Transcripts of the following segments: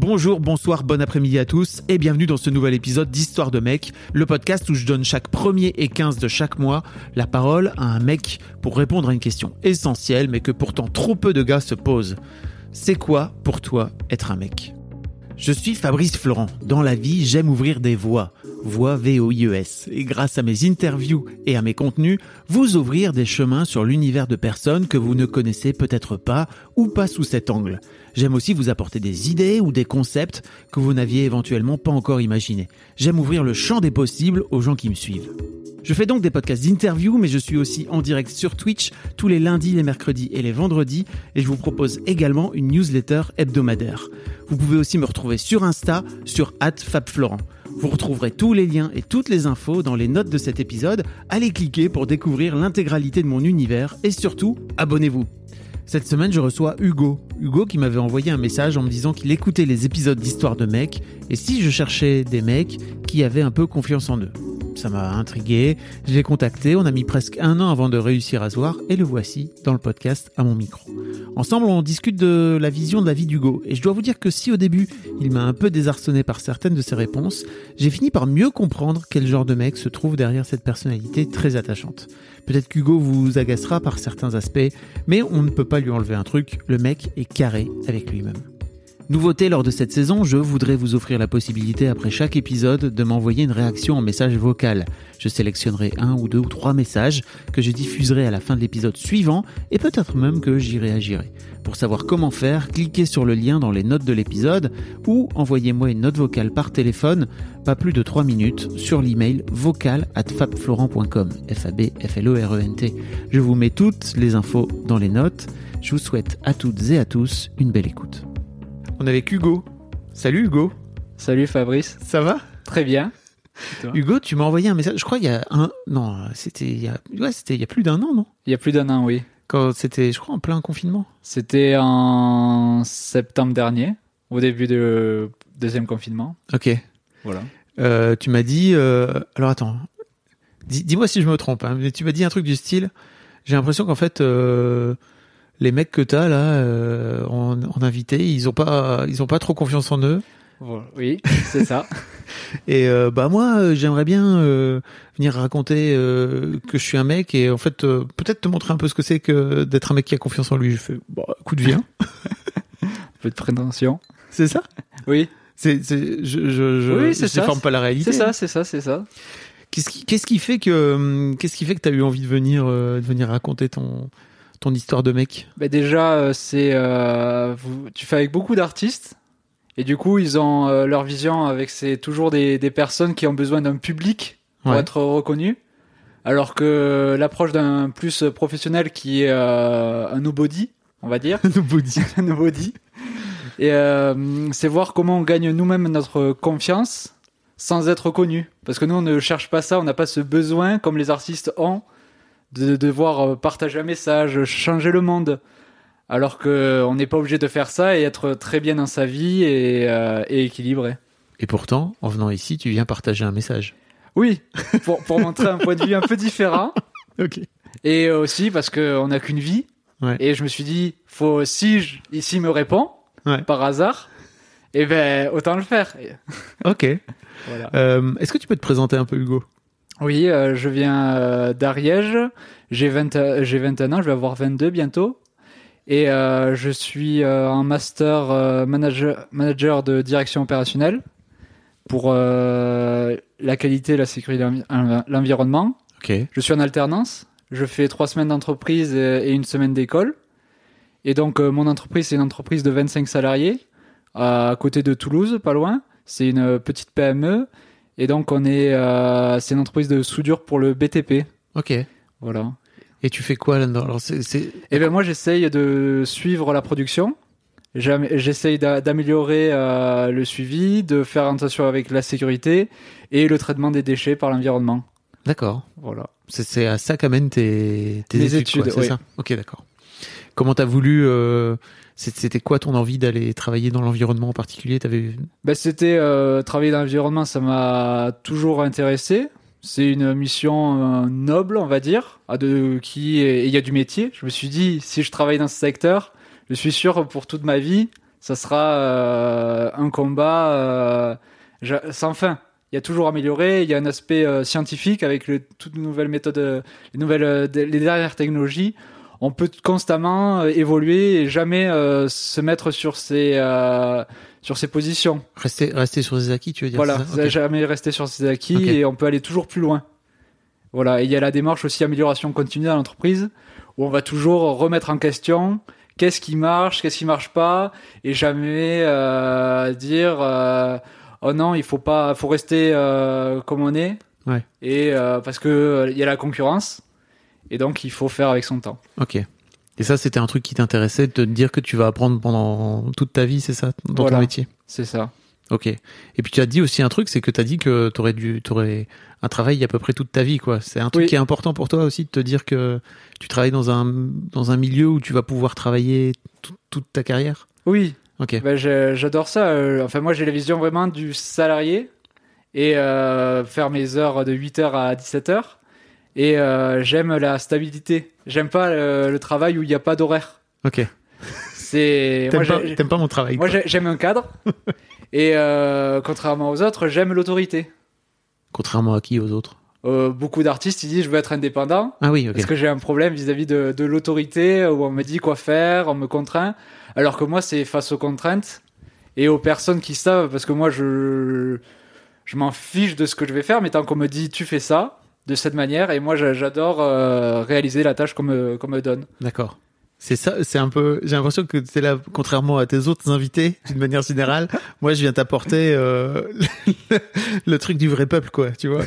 Bonjour, bonsoir, bon après-midi à tous et bienvenue dans ce nouvel épisode d'Histoire de mec, le podcast où je donne chaque premier et 15 de chaque mois la parole à un mec pour répondre à une question essentielle mais que pourtant trop peu de gars se posent. C'est quoi pour toi être un mec? Je suis Fabrice Florent. Dans la vie, j'aime ouvrir des voies. Voix V-O-I-E-S. Et grâce à mes interviews et à mes contenus, vous ouvrir des chemins sur l'univers de personnes que vous ne connaissez peut-être pas ou pas sous cet angle. J'aime aussi vous apporter des idées ou des concepts que vous n'aviez éventuellement pas encore imaginés. J'aime ouvrir le champ des possibles aux gens qui me suivent. Je fais donc des podcasts d'interview, mais je suis aussi en direct sur Twitch tous les lundis, les mercredis et les vendredis, et je vous propose également une newsletter hebdomadaire. Vous pouvez aussi me retrouver sur Insta, sur @fabflorent. Vous retrouverez tous les liens et toutes les infos dans les notes de cet épisode. Allez cliquer pour découvrir l'intégralité de mon univers et surtout, abonnez-vous. Cette semaine, je reçois Hugo. Hugo qui m'avait envoyé un message en me disant qu'il écoutait les épisodes d'Histoire de mecs et si je cherchais des mecs qui avaient un peu confiance en eux. Ça m'a intrigué, je l'ai contacté, on a mis presque un an avant de réussir à se voir et le voici dans le podcast à mon micro. Ensemble, on discute de la vision de la vie d'Hugo et je dois vous dire que si au début, il m'a un peu désarçonné par certaines de ses réponses, j'ai fini par mieux comprendre quel genre de mec se trouve derrière cette personnalité très attachante. Peut-être qu'Hugo vous agacera par certains aspects, mais on ne peut pas lui enlever un truc, le mec est carré avec lui-même. Nouveauté lors de cette saison, je voudrais vous offrir la possibilité après chaque épisode de m'envoyer une réaction en message vocal. Je sélectionnerai un ou deux ou trois messages que je diffuserai à la fin de l'épisode suivant et peut-être même que j'y réagirai. Pour savoir comment faire, cliquez sur le lien dans les notes de l'épisode ou envoyez-moi une note vocale par téléphone, pas plus de 3 minutes, sur l'email vocal at fabflorent.com. F-A-B-F-L-O-R-E-N-T. Je vous mets toutes les infos dans les notes. Je vous souhaite à toutes et à tous une belle écoute. On est avec Hugo. Salut Hugo. Salut Fabrice. Ça va? Très bien. Hugo, tu m'as envoyé un message. Je crois il y a un. Non, c'était il y a. Ouais, c'était il y a plus d'un an, non? Il y a plus d'un an, oui. Quand c'était, je crois, en plein confinement. C'était en septembre dernier, au début du deuxième confinement. Ok. Voilà. Euh, tu m'as dit. euh, Alors attends. Dis- Dis-moi si je me trompe. hein, mais tu m'as dit un truc du style. J'ai l'impression qu'en fait. euh, Les mecs que t'as là euh, en, en invité, ils ont pas, ils ont pas trop confiance en eux. Oui, c'est ça. Et euh, bah moi, euh, j'aimerais bien venir raconter que je suis un mec et en fait peut-être te montrer un peu ce que c'est que d'être un mec qui a confiance en lui. Je fais bah écoute viens, Un peu de prétention. c'est ça? Oui, C'est, je, je, je, Oui, je ça, déforme pas la réalité. c'est ça, c'est ça, c'est ça. Qu'est-ce qui, qu'est-ce qui fait que, hum, qu'est-ce qui fait que t'as eu envie de venir, de venir raconter ton, ton histoire de mec? Bah déjà, euh, c'est euh, tu fais avec beaucoup d'artistes et du coup, ils ont euh, leur vision avec c'est toujours des, des personnes qui ont besoin d'un public pour Ouais. être reconnus. Alors que l'approche d'un plus professionnel qui est euh, un nobody, on va dire, Nobody. un nobody. Et euh, c'est voir comment on gagne nous-mêmes notre confiance sans être connu. Parce que nous, on ne cherche pas ça, on n'a pas ce besoin, comme les artistes ont, de devoir euh, partager un message, changer le monde. Alors que on n'est pas obligé de faire ça et être très bien dans sa vie et, euh, et équilibré. Et pourtant, en venant ici, tu viens partager un message. Oui, pour, pour montrer un point de vue un peu différent. Ok. Et aussi parce qu'on n'a qu'une vie. Ouais. Et je me suis dit, faut, si je, ici me répond, Ouais. par hasard, et ben autant le faire. Ok. voilà. Euh, est-ce que tu peux te présenter un peu, Hugo? Oui, euh, je viens euh, d'Ariège. J'ai 20, euh, j'ai 21 ans, je vais avoir 22 bientôt. Et euh, je suis euh, en master euh, manager, manager de direction opérationnelle pour euh, la qualité la sécurité l'environnement. Ok. Je suis en alternance. Je fais trois semaines d'entreprise et et une semaine d'école. Et donc, euh, mon entreprise, c'est une entreprise de 25 salariés à côté de Toulouse, pas loin. C'est une euh, petite PME. Et donc, on est, euh, c'est une entreprise de soudure pour le BTP. Ok. Voilà. Et tu fais quoi là-dedans Alors, c'est, c'est... Et ben moi, j'essaye de suivre la production. J'essaye d'a- d'améliorer euh, le suivi, de faire attention avec la sécurité et le traitement des déchets par l'environnement. D'accord. Voilà. C'est- C'est à ça qu'amènent tes, tes études, quoi, études, c'est oui. ça? Ok, d'accord. Comment t'as voulu euh, C'était quoi ton envie d'aller travailler dans l'environnement en particulier? T'avais Ben, c'était euh, travailler dans l'environnement, ça m'a toujours intéressé. C'est une mission euh, noble, on va dire, à de qui il y a du métier. Je me suis dit, si je travaille dans ce secteur, je suis sûr pour toute ma vie, ça sera un combat sans fin. Il y a toujours amélioré. Il y a un aspect scientifique avec le, toutes les nouvelles méthodes, les nouvelles, les dernières technologies. On peut constamment euh, évoluer et jamais euh, se mettre sur ses euh, sur ses positions. rester rester sur des acquis, tu veux dire Voilà, jamais rester sur ses acquis et on peut aller toujours plus loin. Voilà, et il y a la démarche aussi amélioration continue dans l'entreprise où on va toujours remettre en question qu'est-ce qui marche, qu'est-ce qui marche pas et jamais euh, dire euh, oh non, il faut pas faut rester euh, comme on est. Ouais. Et euh, parce que il y a la concurrence et donc il faut faire avec son temps. Ok. Et ça, c'était un truc qui t'intéressait, de te dire que tu vas apprendre pendant toute ta vie, c'est ça, dans Voilà. ton métier? C'est ça. Ok. Et puis tu as dit aussi un truc, c'est que tu as dit que tu aurais dû, t'aurais un travail à peu près toute ta vie, quoi. C'est un truc Oui. qui est important pour toi aussi de te dire que tu travailles dans un dans un milieu où tu vas pouvoir travailler tout- toute ta carrière? Oui, Ok. Ben, j'adore ça. euh, Enfin, moi, j'ai la vision vraiment du salarié et euh, faire mes heures de 8h à 17h. Et euh, j'aime la stabilité. J'aime pas le, le travail où il n'y a pas d'horaire. Ok. C'est T'aimes pas, mon travail. moi, j'aime un cadre. et euh, contrairement aux autres, j'aime l'autorité. Contrairement à qui aux autres. Euh, beaucoup d'artistes ils disent je veux être indépendant Ah oui, ok. parce que j'ai un problème vis-à-vis de, de l'autorité où on me dit quoi faire, on me contraint. Alors que moi, c'est face aux contraintes et aux personnes qui savent, parce que moi, je, je m'en fiche de ce que je vais faire, mais tant qu'on me dit tu fais ça de cette manière, et moi, j'a- j'adore euh, réaliser la tâche qu'on me, qu'on me donne. D'accord. C'est ça, c'est un peu. J'ai l'impression que c'est là, contrairement à tes autres invités, d'une manière générale. moi, je viens t'apporter euh, le, le truc du vrai peuple, quoi. Tu vois.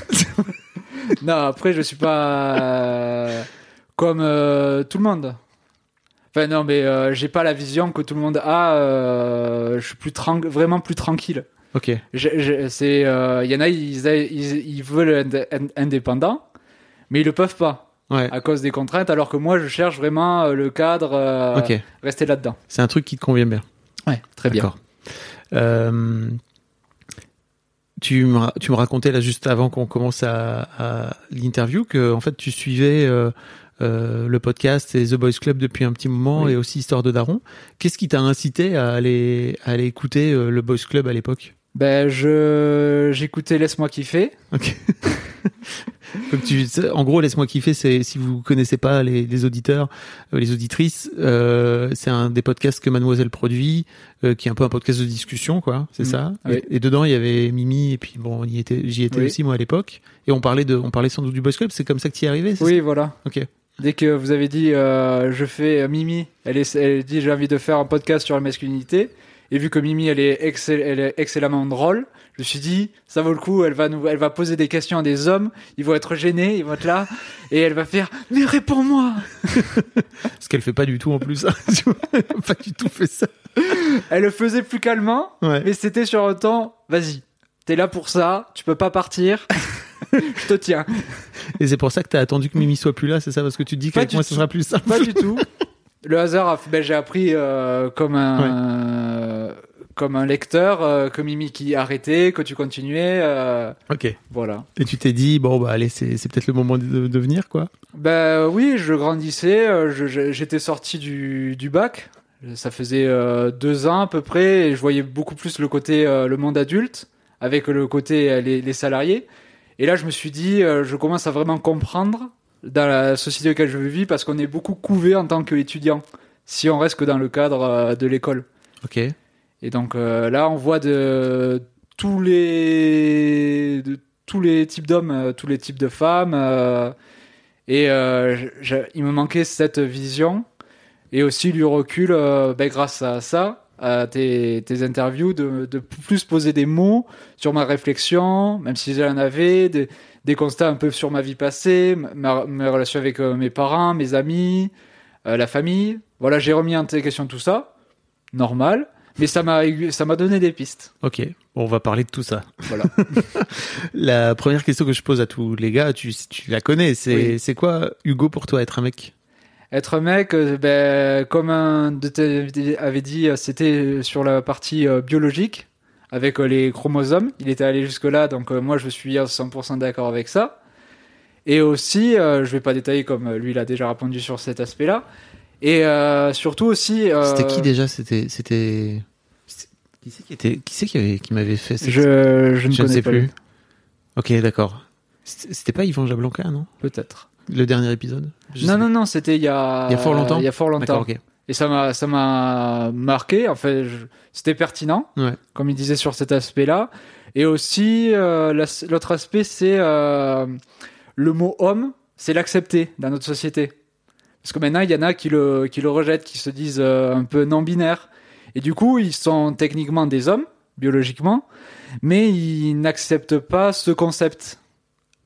non, après, je suis pas euh, comme euh, tout le monde. Enfin, non, mais j'ai pas la vision que tout le monde a. je suis plus vraiment plus tranquille. Ok. C'est euh, il y en a ils, ils, ils veulent être ind- indépendants mais ils le peuvent pas Ouais. à cause des contraintes alors que moi je cherche vraiment euh, le cadre euh, rester là-dedans C'est un truc qui te convient bien. ouais très bien. Euh, tu, me, ra- tu me racontais là juste avant qu'on commence à, à l'interview que en fait tu suivais euh, euh, le podcast et The Boys Club depuis un petit moment Oui. et aussi Histoire de Daron. Qu'est-ce qui t'a incité à aller, à aller écouter euh, le Boys Club à l'époque? Ben je j'écoutais laisse-moi kiffer Ok. Donc tu, en gros, laisse-moi kiffer. C'est si vous connaissez pas les, les auditeurs, euh, les auditrices, euh, c'est un des podcasts que Mademoiselle produit, euh, qui est un peu un podcast de discussion, quoi. C'est Mm. ça. Oui. Et, et dedans, il y avait Mimi et puis bon, on y était, j'y étais Oui. aussi moi à l'époque. Et on parlait de, on parlait sans doute du Boys Club. C'est comme ça que tu y es arrivé. oui voilà Ok. dès que vous avez dit je fais Mimi elle est elle dit j'ai envie de faire un podcast sur la masculinité et vu que Mimi elle est, excell- elle est excellemment drôle je me suis dit ça vaut le coup elle va nous elle va poser des questions à des hommes ils vont être gênés ils vont être là et elle va faire mais réponds-moi Ce qu'elle fait pas du tout en plus. Vois, elle pas du tout fait ça. Elle le faisait plus calmement, Ouais. mais c'était sur un temps, vas-y, t'es là pour ça, tu peux pas partir, je te tiens. Et c'est pour ça que t'as attendu que Mimi soit plus là. C'est ça parce que tu te dis qu'avec moi, ce sera plus simple. Pas du tout. Le hasard, a ben, j'ai appris euh, comme un comme un lecteur euh, que Mimi qui arrêtait, que tu continuais, euh, Ok. voilà. Et tu t'es dit bon bah allez, c'est, c'est peut-être le moment de, de venir quoi. Ben oui, je grandissais, j'étais sorti du, du bac, ça faisait deux ans à peu près, et je voyais beaucoup plus le côté, le monde adulte, avec le côté les, les salariés. Et là, je me suis dit, euh, je commence à vraiment comprendre dans la société dans laquelle je vis, parce qu'on est beaucoup couvé en tant qu'étudiant, si on reste que dans le cadre euh, de l'école. Ok. Et donc euh, là, on voit de tous les de tous les types d'hommes, euh, tous les types de femmes. euh, et euh, je- il me manquait cette vision et aussi du recul ben, grâce à ça, à tes, tes interviews, de, de plus poser des mots sur ma réflexion, même si j'en avais, des, des constats un peu sur ma vie passée, ma, mes relations avec euh, mes parents, mes amis, euh, la famille. Voilà, j'ai remis en question tout ça. normal, mais ça m'a ça m'a donné des pistes. Ok, on va parler de tout ça. Voilà. La première question que je pose à tous les gars, tu, tu la connais, c'est Oui. c'est quoi, Hugo, pour toi, être un mec? Être mec, euh, ben, comme un de tes avait dit, euh, c'était sur la partie euh, biologique, avec euh, les chromosomes. Il était allé jusque-là, donc euh, moi je suis à 100% d'accord avec ça. Et aussi, euh, je vais pas détailler comme euh, lui il a déjà répondu sur cet aspect-là. Et euh, surtout aussi... euh, C'était qui déjà? C'était c'était qui c'est qui était qui c'est qui avait qui m'avait fait cette- je, je ne Je connais ne sais pas plus. lui. Ok, d'accord. C'était c'était pas Yvan Jablanca, non? Peut-être. Le dernier épisode Je Non, non, non, c'était il y a... Il y a fort longtemps Il y a fort longtemps. Et ça m'a, ça m'a marqué. En fait, je- c'était pertinent, Ouais. comme il disait sur cet aspect-là. Et aussi, euh, la- l'autre aspect, c'est euh, le mot homme, c'est l'accepter dans notre société. Parce que maintenant, il y en a qui le, qui le rejettent, qui se disent euh, un peu non-binaires. Et du coup, ils sont techniquement des hommes, biologiquement, mais ils n'acceptent pas ce concept.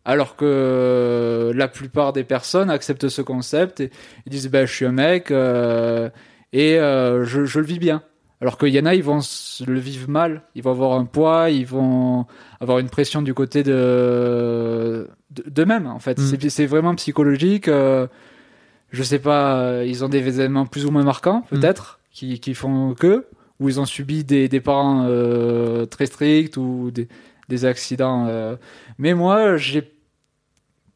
Alors que la plupart des personnes acceptent ce concept et ils disent ben, je suis un mec euh, et euh, je, je le vis bien. Alors qu'il y en a, ils vont le vivre mal, ils vont avoir un poids, ils vont avoir une pression du côté de de- d'eux-mêmes en fait. Mm. C'est vraiment psychologique. euh, je sais pas, euh, ils ont des événements plus ou moins marquants peut-être qui, qui font que ou ils ont subi des, des parents euh, très stricts ou des, des accidents. euh. Mais moi, j'ai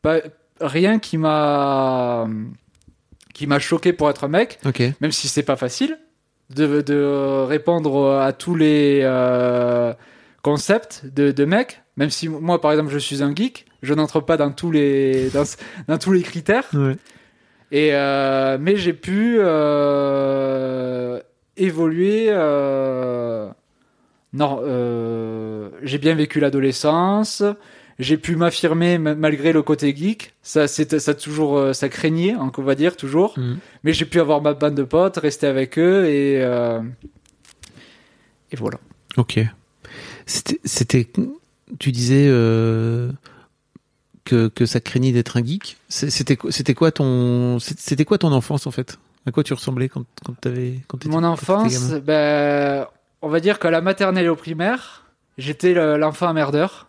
pas rien qui m'a qui m'a choqué pour être un mec, même si c'est pas facile de, de répondre à tous les euh, concepts de, de mec. Même si moi, par exemple, je suis un geek, je n'entre pas dans tous les dans, dans tous les critères. Ouais. Et euh, mais j'ai pu euh, évoluer. non, j'ai bien vécu l'adolescence. J'ai pu m'affirmer ma- malgré le côté geek. Ça, c'était ça toujours, euh, ça craignait, hein, qu'on va dire toujours. Mhm. Mais j'ai pu avoir ma bande de potes, rester avec eux et euh, et voilà. Ok. C'était, tu disais euh, que, que ça craignait d'être un geek. C'était, quoi- c'était quoi ton, c'était quoi ton enfance en fait? À quoi tu ressemblais quand, quand t'avais, quand t'étais- Mon enfance, ben, on va dire qu'à la maternelle et au primaire, j'étais le- l'enfant emmerdeur.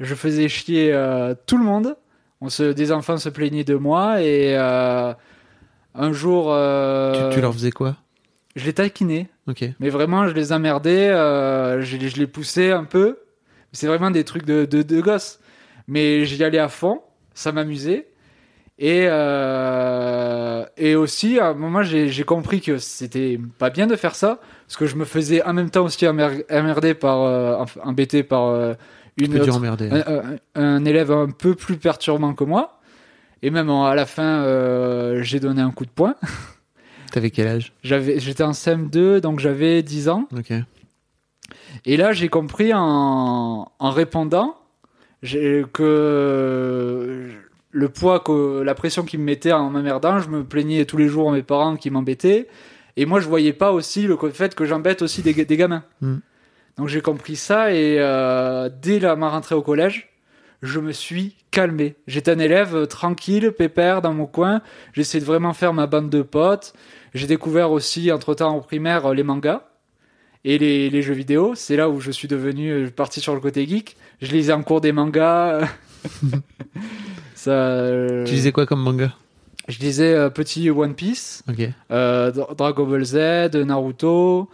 Je faisais chier euh, tout le monde. On se, des enfants se plaignaient de moi et euh, un jour, euh, tu, tu leur faisais quoi? je les taquinais. Ok. Mais vraiment, je les emmerdais, je, les- je les poussais un peu. C'est vraiment des trucs de, de, de gosses. Mais j'y allais à fond, ça m'amusait. Et, et aussi, à un moment, j'ai compris que c'était pas bien de faire ça, parce que je me faisais en même temps aussi emmer- emmerder par, embêter par une peux dire autre- emmerder. un, un- un élève un peu plus perturbant que moi. Et même à la fin, euh, j'ai donné un coup de poing. T'avais quel âge? J'avais, j'étais en CM2, donc j'avais 10 ans. Et là, j'ai compris en, en répondant j'ai- que le poids, que la pression qu'ils me mettaient en m'emmerdant, je me plaignais tous les jours à mes parents qui m'embêtaient. Et moi, je voyais pas aussi le fait que j'embête aussi des, ga- des gamins. Mm. Donc j'ai compris ça et euh, dès la, ma rentrée au collège, je me suis calmé. J'étais un élève euh, tranquille, pépère dans mon coin. J'essayais de vraiment faire ma bande de potes. J'ai découvert aussi, entre-temps, au primaire, euh, les mangas et les, les jeux vidéo. C'est là où je suis devenu parti sur le côté geek. Je lisais en cours des mangas. Ça, euh, Tu disais quoi comme manga? Je lisais euh, petit One Piece, euh, Dragon Ball Z, Naruto,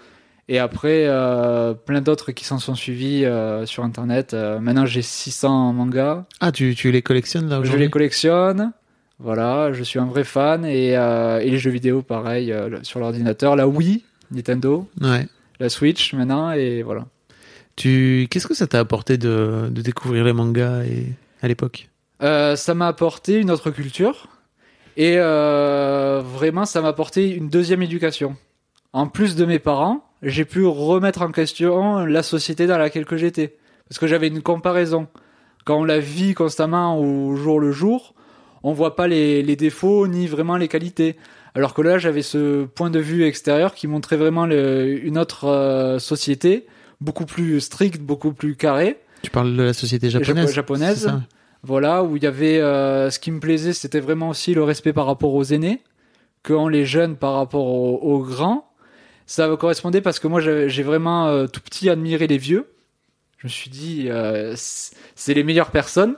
et après euh, plein d'autres qui s'en sont suivis euh, sur Internet. Euh, maintenant, j'ai 600 mangas. Ah, tu, tu les collectionnes là Je aujourd'hui les collectionne. Voilà, je suis un vrai fan. Et, et les jeux vidéo, pareil, sur l'ordinateur. La Wii, Nintendo, Ouais. la Switch maintenant, et voilà. Tu, qu'est-ce que ça t'a apporté de, de découvrir les mangas et, à l'époque ça m'a apporté une autre culture. Et vraiment, ça m'a apporté une deuxième éducation. En plus de mes parents, j'ai pu remettre en question la société dans laquelle que j'étais. Parce que j'avais une comparaison. Quand on la vit constamment au jour le jour, on voit pas les, les défauts ni vraiment les qualités. Alors que là, j'avais ce point de vue extérieur qui montrait vraiment le- une autre euh, société, beaucoup plus stricte, beaucoup plus carrée. Tu parles de la société japonaise Japo- japonaise. Voilà, où il y avait euh, ce qui me plaisait, c'était vraiment aussi le respect par rapport aux aînés, que ont les jeunes par rapport aux, aux grands, ça me correspondait parce que moi j'ai vraiment euh, tout petit admiré les vieux. Je me suis dit, euh, c'est les meilleures personnes.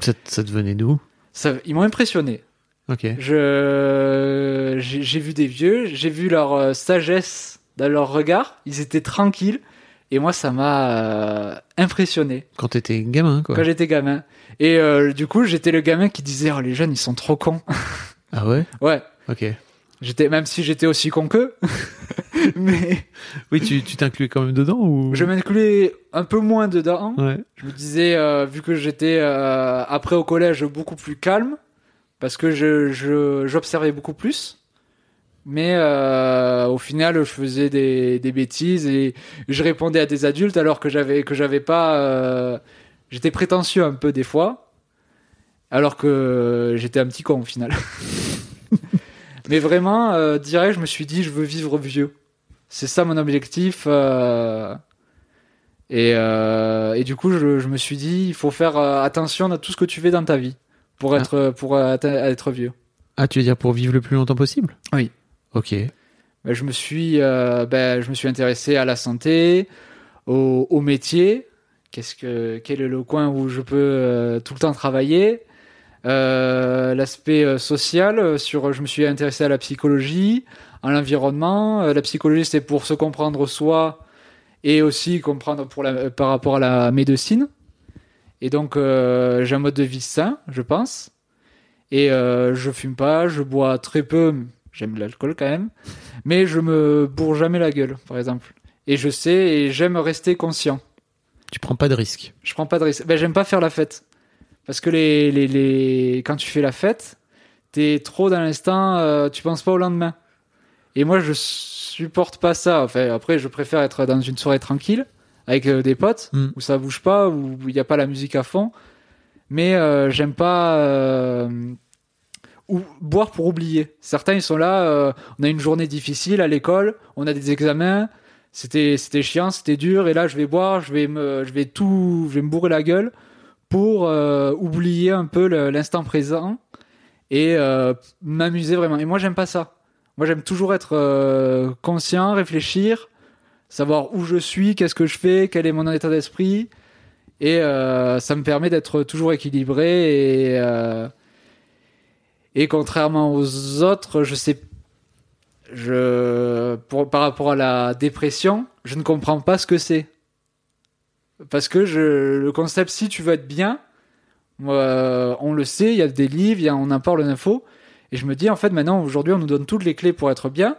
Ça, ça te venait d'où? Ils m'ont impressionné. Ok. J'ai vu des vieux, j'ai vu leur euh, sagesse dans leur regard. Ils étaient tranquilles. Et moi, ça m'a impressionné Quand t'étais gamin, quoi. quand j'étais gamin. Et du coup, j'étais le gamin qui disait Oh, les jeunes, ils sont trop cons. Ah ouais? Ouais, Ok. J'étais même si j'étais aussi con qu'eux. mais Oui, tu tu t'incluais quand même dedans ou? Je m'incluais un peu moins dedans. Ouais. Je me disais, euh, vu que j'étais euh, après au collège beaucoup plus calme, parce que je, je- j'observais beaucoup plus. Mais euh, au final, je faisais des, des bêtises et je répondais à des adultes alors que j'avais que j'avais pas. euh, j'étais prétentieux un peu des fois, alors que j'étais un petit con au final. Mais vraiment, euh, direct, je me suis dit, je veux vivre vieux. C'est ça mon objectif. euh, et, euh, et du coup, je, je me suis dit, il faut faire attention à tout ce que tu fais dans ta vie pour Ah. être, pour être vieux. Ah, tu veux dire pour vivre le plus longtemps possible? Oui. Ok. Ben, je me suis, euh, ben, je me suis intéressé à la santé, au, au métier. Qu'est-ce que, quel est le coin où je peux euh, tout le temps travailler? L'aspect euh, social. euh, Sur, je me suis intéressé à la psychologie, à l'environnement. Euh, la psychologie, c'est pour se comprendre soi et aussi comprendre pour la, euh, par rapport à la médecine. Et donc, euh, j'ai un mode de vie sain, je pense. Et euh, je fume pas, je bois très peu. J'aime l'alcool quand même mais je me bourre jamais la gueule, par exemple. Et je sais, et j'aime rester conscient. Tu prends pas de risques. Je prends pas de risque. Ben, j'aime pas faire la fête. Parce que les, les, les... quand tu fais la fête, t'es trop dans l'instant, euh, tu penses pas au lendemain. Et moi, je supporte pas ça. Enfin, après, je préfère être dans une soirée tranquille, avec euh, des potes, Mm. où ça bouge pas, où il n'y a pas la musique à fond. Mais euh, j'aime pas euh, ou boire pour oublier. Certains, ils sont là, euh, on a une journée difficile à l'école, on a des examens, c'était c'était chiant, c'était dur, et là, je vais boire, je vais me, je vais tout, je vais me bourrer la gueule pour euh, oublier un peu l'instant présent et euh, m'amuser vraiment. Et moi, j'aime pas ça. Moi, j'aime toujours être euh, conscient, réfléchir, savoir où je suis, qu'est-ce que je fais, quel est mon état d'esprit. Et ça me permet d'être toujours équilibré et, contrairement aux autres, je sais, je, par rapport à la dépression, je ne comprends pas ce que c'est. Parce que je, le concept, si tu veux être bien, euh, on le sait, il y a des livres, y a, on en parle d'infos. Et je me dis, en fait, maintenant, aujourd'hui, on nous donne toutes les clés pour être bien.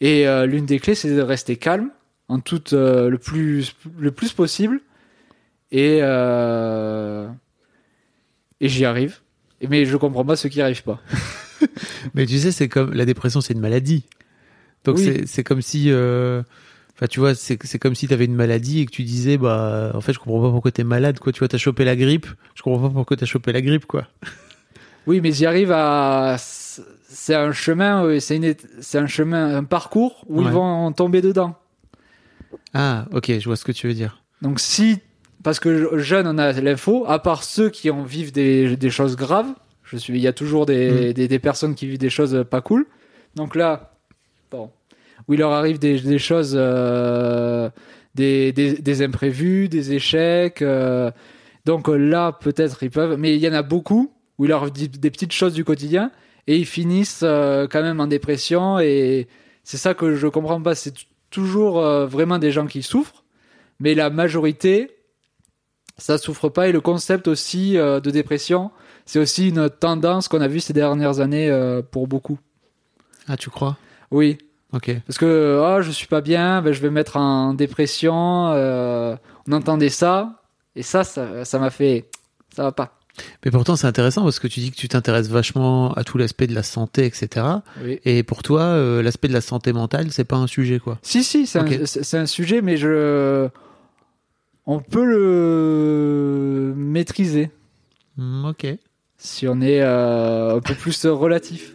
Et euh, l'une des clés, c'est de rester calme, en tout euh, le, plus, le plus possible. Et, euh, et j'y arrive. Mais je comprends pas ceux qui n'y arrivent pas. Mais tu sais, c'est comme la dépression, c'est une maladie. Donc Oui. c'est comme si, enfin tu vois, c'est comme si t'avais une maladie et que tu disais, bah en fait je comprends pas pourquoi t'es malade, quoi. Tu vois, t'as chopé la grippe, je comprends pas pourquoi t'as chopé la grippe, quoi. Oui, mais j'y arrive à. C'est un chemin, c'est une... un chemin, un parcours où Ouais. ils vont tomber dedans. Ah, ok, je vois ce que tu veux dire. Donc si, parce que jeune on a l'info, à part ceux qui en vivent des, des choses graves, je suis, il y a toujours des, des, des personnes qui vivent des choses pas cool. Donc là, où il leur arrive des, des choses, euh, des, des, des imprévus, des échecs. euh, donc euh, là, peut-être ils peuvent, mais il y en a beaucoup où il leur arrive des petites choses du quotidien et ils finissent euh, quand même en dépression et c'est ça que je comprends pas. C'est toujours vraiment des gens qui souffrent, mais la majorité, ça souffre pas. Et le concept aussi de dépression, c'est aussi une tendance qu'on a vue ces dernières années pour beaucoup. Ah, tu crois? Oui, Parce que oh, je suis pas bien, ben, je vais me mettre en dépression. euh, on entendait ça, et ça, ça ça m'a fait, ça va pas. Mais pourtant c'est intéressant parce que tu dis que tu t'intéresses vachement à tout l'aspect de la santé, etc. Oui. Et pour toi, euh, l'aspect de la santé mentale, c'est pas un sujet, quoi. Si, si, un, c'est un sujet, mais je, on peut le maîtriser Hmm, ok. si on est euh, un peu plus relatif.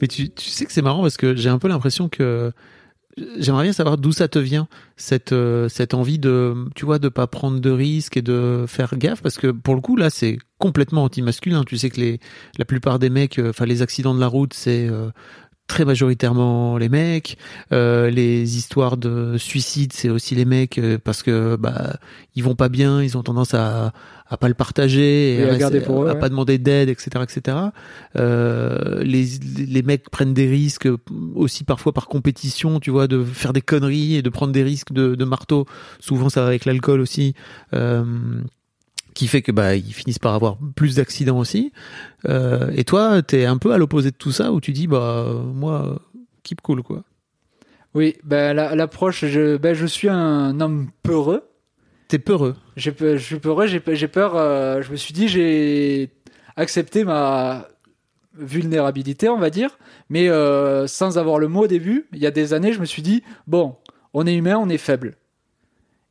Mais tu, tu sais que c'est marrant parce que j'ai un peu l'impression que j'aimerais bien savoir d'où ça te vient cette euh, cette envie de tu vois de pas prendre de risques et de faire gaffe parce que pour le coup là c'est complètement anti-masculin. Tu sais que les la plupart des mecs euh, enfin les accidents de la route c'est euh, très majoritairement les mecs. Euh, les histoires de suicide c'est aussi les mecs euh, parce que bah ils vont pas bien ils ont tendance à à pas le partager et à rester- garder pour eux, à ouais. pas demander d'aide etc etc euh, les les mecs prennent des risques aussi parfois par compétition tu vois de faire des conneries et de prendre des risques de, de marteau souvent ça va avec l'alcool aussi euh, qui fait que bah ils finissent par avoir plus d'accidents aussi euh, et toi t'es un peu à l'opposé de tout ça où tu dis bah moi keep cool quoi Oui, la- l'approche, je, ben, je suis un homme peureux. T'es peureux je suis peureux, j'ai pe- j'ai peur. euh, je me suis dit, j'ai accepté ma vulnérabilité, on va dire, mais euh, sans avoir le mot au début. Il y a des années, je me suis dit, bon, on est humain, on est faible.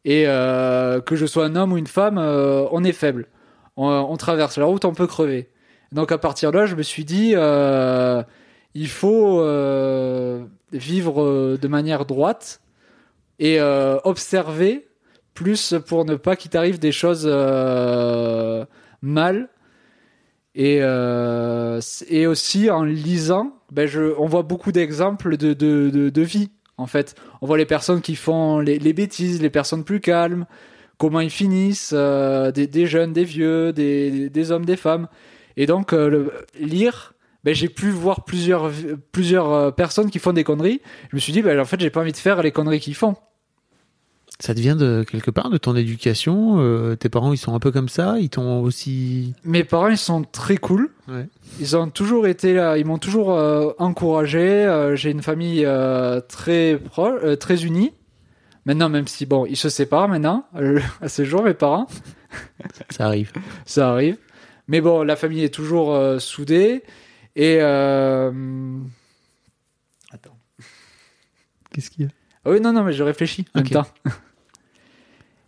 Et euh, que je sois un homme ou une femme, on est faible. On, traverse la route, on peut crever. Donc à partir de là, je me suis dit, il faut vivre de manière droite et observer plus pour ne pas qu'il t'arrive des choses euh, mal. Et, euh, et aussi en lisant, ben je, on voit beaucoup d'exemples de, de, de, vie. En fait, on voit les personnes qui font les, bêtises, les personnes plus calmes, comment ils finissent, euh, des, des jeunes, des vieux, des, des hommes, des femmes. Et donc, lire, ben, j'ai pu voir plusieurs, plusieurs personnes qui font des conneries. Je me suis dit, ben, en fait, j'ai pas envie de faire les conneries qu'ils font. Ça te vient de quelque part de ton éducation euh, tes parents ils sont un peu comme ça ils t'ont aussi Mes parents, ils sont très cool. Ouais. Ils ont toujours été là, ils m'ont toujours euh, encouragé. Euh, J'ai une famille euh, très proche, euh, très unie. Maintenant, même si bon, ils se séparent maintenant euh, à ce jour, mes parents, ça arrive ça arrive. Mais bon, la famille est toujours euh, soudée et euh... attends. qu'est-ce qu'il y a? Ah oui, non, non, mais je réfléchis en Ok. même temps.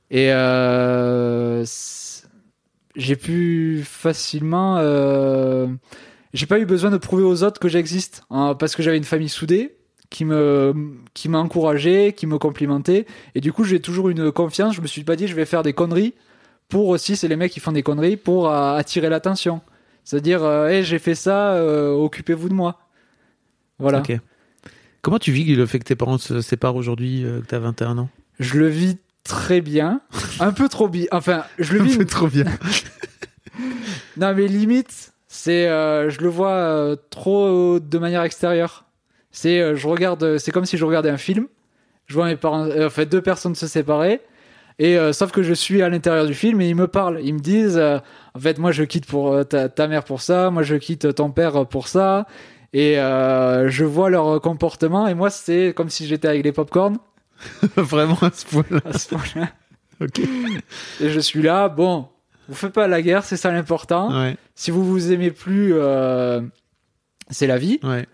Et euh, j'ai pu facilement. euh, j'ai pas eu besoin de prouver aux autres que j'existe hein, parce que j'avais une famille soudée qui me qui m'a encouragé, qui me complimentait et du coup j'ai toujours une confiance. Je me suis pas dit je vais faire des conneries pour aussi c'est les mecs qui font des conneries pour euh, attirer l'attention. C'est-à-dire euh, Hey, j'ai fait ça, euh, occupez-vous de moi. Voilà. ok comment tu vis le fait que tes parents se séparent aujourd'hui euh, que t'as 21 ans? Je le vis très bien, un peu trop bien. Enfin, je le vis. trop bien Non, mais limite, c'est, euh, je le vois euh, trop de manière extérieure. C'est, euh, je regarde, c'est comme si je regardais un film. Je vois mes parents, euh, en fait, deux personnes se séparer. Et euh, sauf que je suis à l'intérieur du film et ils me parlent. Ils me disent, euh, en fait, moi je quitte pour euh, ta, ta mère pour ça, moi je quitte ton père pour ça. Et euh, je vois leur comportement et moi c'est comme si j'étais avec les popcorn vraiment à ce point-là à ce point-là. ok Et je suis là, bon, vous faites pas la guerre, c'est ça l'important. ouais Si vous vous aimez plus, euh, c'est la vie. ouais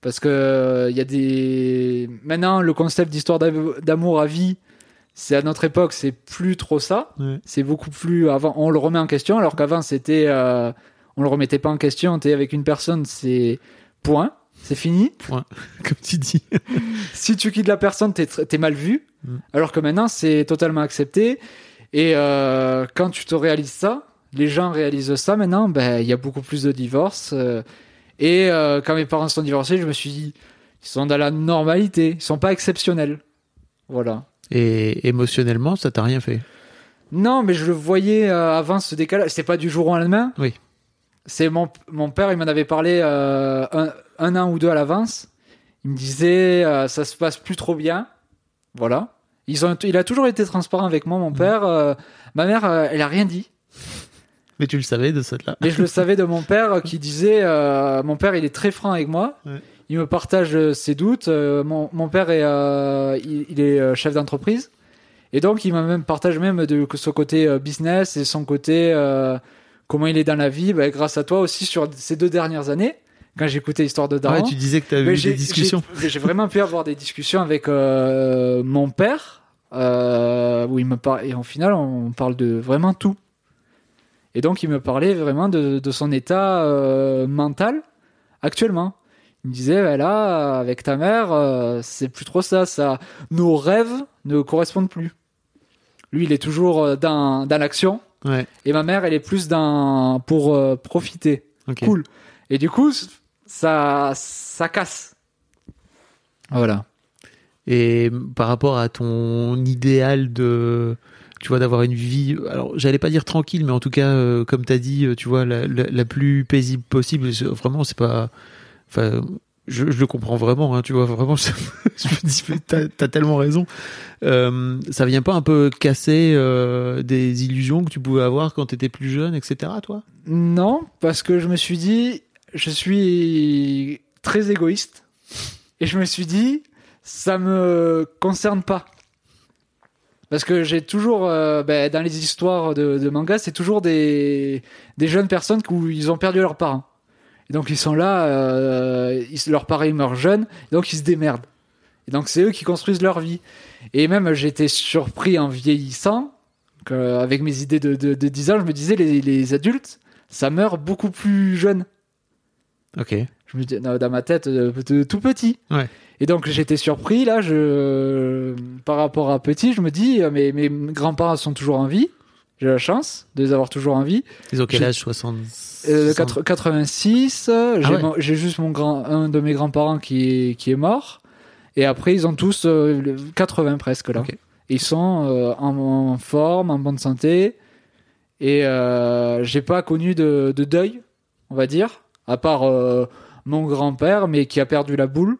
Parce que il y a des. Maintenant, le concept d'histoire d'amour à vie, c'est à notre époque, c'est plus trop ça. ouais C'est beaucoup plus. Avant, on le remet en question, alors qu'avant, c'était. euh, on le remettait pas en question. T'es avec une personne, c'est point. C'est fini. comme tu dis Si tu quittes la personne, t'es mal vu. Mm. Alors que maintenant, c'est totalement accepté. Et euh, quand tu te réalises ça, les gens réalisent ça maintenant, ben, il y a beaucoup plus de divorces. euh, et euh, quand mes parents sont divorcés, je me suis dit, ils sont dans la normalité, ils sont pas exceptionnels. Voilà. et émotionnellement ça t'a rien fait? Non, mais je le voyais avant ce décalage. C'est pas du jour au lendemain. Oui. C'est mon, mon père, il m'en avait parlé euh, un, un an ou deux à l'avance. Il me disait, euh, ça se passe plus trop bien. Voilà. Ils ont, il a toujours été transparent avec moi, mon Mm. père. Euh, ma mère, euh, elle a rien dit. Mais tu le savais de cette là. Mais je le savais de mon père qui disait, mon père, il est très franc avec moi. Ouais. Il me partage ses doutes. Mon, mon père est, il, il est chef d'entreprise. Et donc, il m'a même partagé même de son côté business et son côté comment il est dans la vie. Bah, grâce à toi aussi sur ces deux dernières années, quand écouté Histoire de Daron. Ouais, tu disais que tu avais eu des discussions. J'ai vraiment pu avoir des discussions avec euh, mon père, euh, où il me parle, et en final, on parle de vraiment tout. Et donc, il me parlait vraiment de, de son état euh, mental actuellement. Il me disait, bah là, avec ta mère, c'est plus trop ça, ça. Nos rêves ne correspondent plus. Lui, il est toujours dans, dans l'action, Ouais. et ma mère, elle est plus dans pour euh, profiter cool. Et du coup, ça, ça casse. Voilà. Et par rapport à ton idéal de, tu vois, d'avoir une vie, alors j'allais pas dire tranquille, mais en tout cas, euh, comme t'as dit, euh, tu vois, la, la, la plus paisible possible. Vraiment, c'est pas, enfin, je, je le comprends vraiment, hein, tu vois, vraiment, je, me dis, t'as tellement raison. Euh, ça vient pas un peu casser euh, des illusions que tu pouvais avoir quand t'étais plus jeune, etc. Toi? Non, parce que je me suis dit, je suis très égoïste. Et je me suis dit, ça me concerne pas. Parce que j'ai toujours, euh, ben, dans les histoires de, de manga, c'est toujours des, des jeunes personnes où ils ont perdu leurs parents. Et donc ils sont là, euh, ils, ils meurent jeunes, et donc ils se démerdent. Et donc c'est eux qui construisent leur vie. Et même j'étais surpris en vieillissant, que, avec mes idées de, de, de 10 ans, je me disais, les, les adultes, ça meurt beaucoup plus jeune. Ok. Je me dis, dans ma tête, euh, de tout petit. Ouais. Et donc j'étais surpris là, je, par rapport à petit, je me dis, euh, mes, mes grands-parents sont toujours en vie. J'ai la chance de les avoir toujours en vie. Ils ont quel J'ai- âge 60 Euh, 60 quatre- 86, euh, j'ai Ah ouais. mon- j'ai juste mon grand, un de mes grands-parents qui est, qui est mort. Et après, ils ont tous euh, le- 80 presque là. Ok. Ils sont euh, en, en forme, en bonne santé. Et euh, j'ai pas connu de, de deuil, on va dire, à part euh, mon grand-père, mais qui a perdu la boule.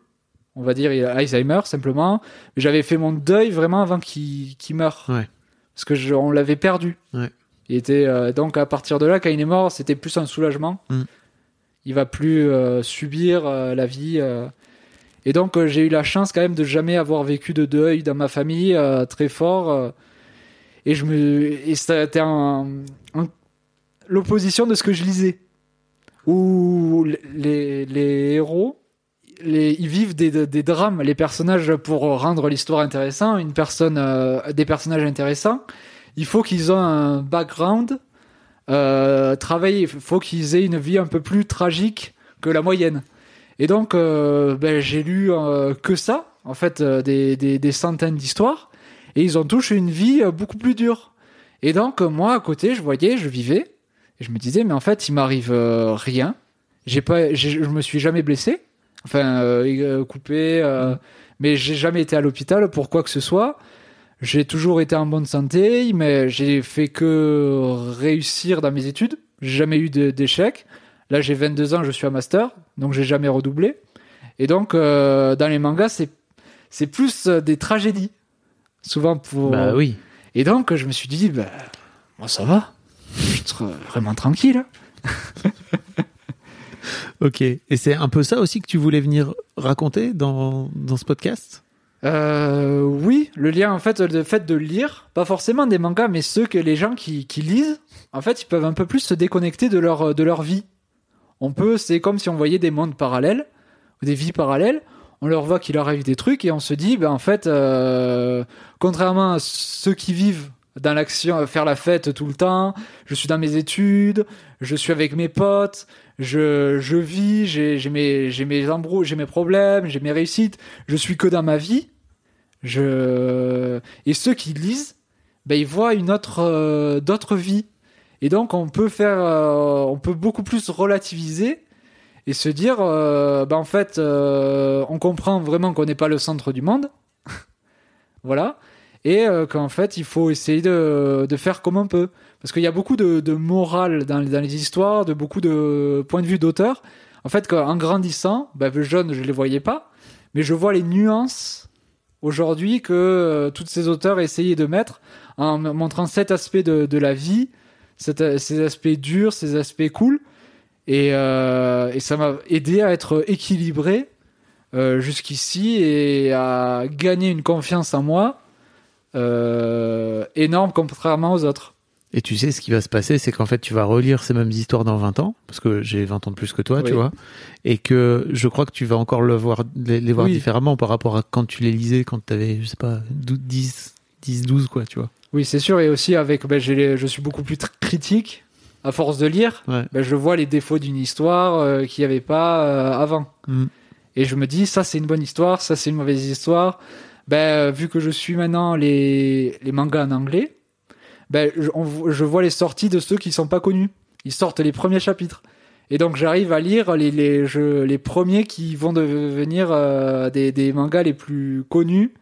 On va dire, il a Alzheimer simplement. J'avais fait mon deuil vraiment avant qu'il qu'il meure. Ouais. Parce que je- on l'avait perdu. Ouais. Il était euh, donc à partir de là, quand il est mort, c'était plus un soulagement. Mm. Il va plus euh, subir euh, la vie. Et donc j'ai eu la chance quand même de jamais avoir vécu de deuil dans ma famille très fort. et je me et c'était un, un- l'opposition de ce que je lisais, où les, les héros les, ils vivent des, drames, les personnages, pour rendre l'histoire intéressante, une personne, euh, des personnages intéressants, il faut qu'ils aient un background euh, travaillé, il faut qu'ils aient une vie un peu plus tragique que la moyenne. Et donc, euh, ben, j'ai lu euh, que ça, en fait, des, centaines d'histoires, et ils ont tous une vie beaucoup plus dure. Et donc, moi, à côté, je voyais, je vivais, et je me disais, mais en fait, il m'arrive rien. J'ai pas, je me suis jamais blessé, enfin, euh, euh, coupé, euh, mais j'ai jamais été à l'hôpital pour quoi que ce soit. J'ai toujours été en bonne santé, mais j'ai fait que réussir dans mes études. J'ai jamais eu d'échec. Là, j'ai 22 ans, je suis à master, donc j'ai jamais redoublé. Et donc, euh, dans les mangas, c'est c'est plus des tragédies, souvent pour. Bah oui. Et donc, je me suis dit, bah, moi, ça va. Je suis vraiment tranquille. Ok. Et c'est un peu ça aussi que tu voulais venir raconter dans, dans ce podcast? Euh, oui, le lien, en fait, le fait de lire, pas forcément des mangas, mais ceux que les gens qui, lisent, en fait, ils peuvent un peu plus se déconnecter de leur, de leur vie. On peut, c'est comme si on voyait des mondes parallèles, des vies parallèles, on leur voit qu'il arrive des trucs et on se dit, ben, en fait, euh, contrairement à ceux qui vivent dans l'action, euh, faire la fête tout le temps, je suis dans mes études, je suis avec mes potes, je, je vis, j'ai mes, mes embrouilles, j'ai mes problèmes, j'ai mes réussites, je suis que dans ma vie. Je... Et ceux qui lisent, ben, ils voient une autre, euh, d'autres vies. Et donc, on peut faire, euh, on peut beaucoup plus relativiser et se dire, ben, en fait, on comprend vraiment qu'on n'est pas le centre du monde. voilà. Et euh, qu'en fait il faut essayer de, de faire comme on peut. Parce qu'il y a beaucoup de, de morale dans, dans les histoires, de beaucoup de points de vue d'auteur. En fait, en grandissant, ben, jeune, je les voyais pas, mais je vois les nuances aujourd'hui que euh, tous ces auteurs essayaient de mettre en montrant cet aspect de, de la vie, ces aspects durs, ces aspects cool. Et, euh, ça m'a aidé à être équilibré euh, jusqu'ici et à gagner une confiance en moi euh, énorme contrairement aux autres. Et tu sais, ce qui va se passer, c'est qu'en fait, tu vas relire ces mêmes histoires dans 20 ans, parce que j'ai 20 ans de plus que toi, Oui. tu vois, et que je crois que tu vas encore le voir, les, les voir Oui. différemment par rapport à quand tu les lisais, quand tu avais, je sais pas, 12, 10, 10, 12, quoi, tu vois. Oui, c'est sûr. Et aussi, avec, ben, je suis beaucoup plus critique à force de lire. Ouais. ben, je vois les défauts d'une histoire euh, qu'il n'y avait pas euh, avant. Mm. Et je me dis, ça c'est une bonne histoire, ça c'est une mauvaise histoire. Ben, euh, vu que je suis maintenant les, les mangas en anglais, ben, je, je vois les sorties de ceux qui sont pas connus. Ils sortent les premiers chapitres. Et donc j'arrive à lire les, les, les premiers qui vont devenir euh, des, des mangas les plus connus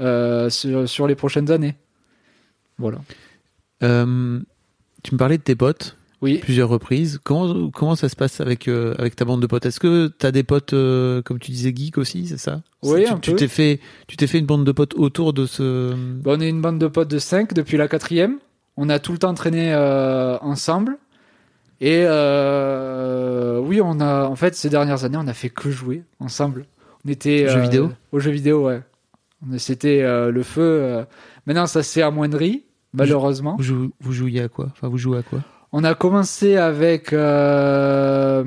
euh, sur, sur les prochaines années. Voilà. Tu me parlais de tes potes, Oui. plusieurs reprises. Comment, comment ça se passe avec, euh, avec ta bande de potes? Est-ce que tu as des potes, euh, comme tu disais, geeks aussi, c'est ça? Oui, tu, un tu peu. t'es fait, tu t'es fait une bande de potes autour de ce. Bah, on est une bande de potes de 5 depuis la quatrième. On a tout le temps traîné euh, ensemble. Et oui, on a, en fait, ces dernières années, on a fait que jouer ensemble. On était Jeux vidéo? Aux jeux vidéo, ouais. C'était le feu. Maintenant, ça s'est amoindri, malheureusement. Vous, vous jouiez à quoi? Enfin, vous jouez à quoi? On a commencé avec euh,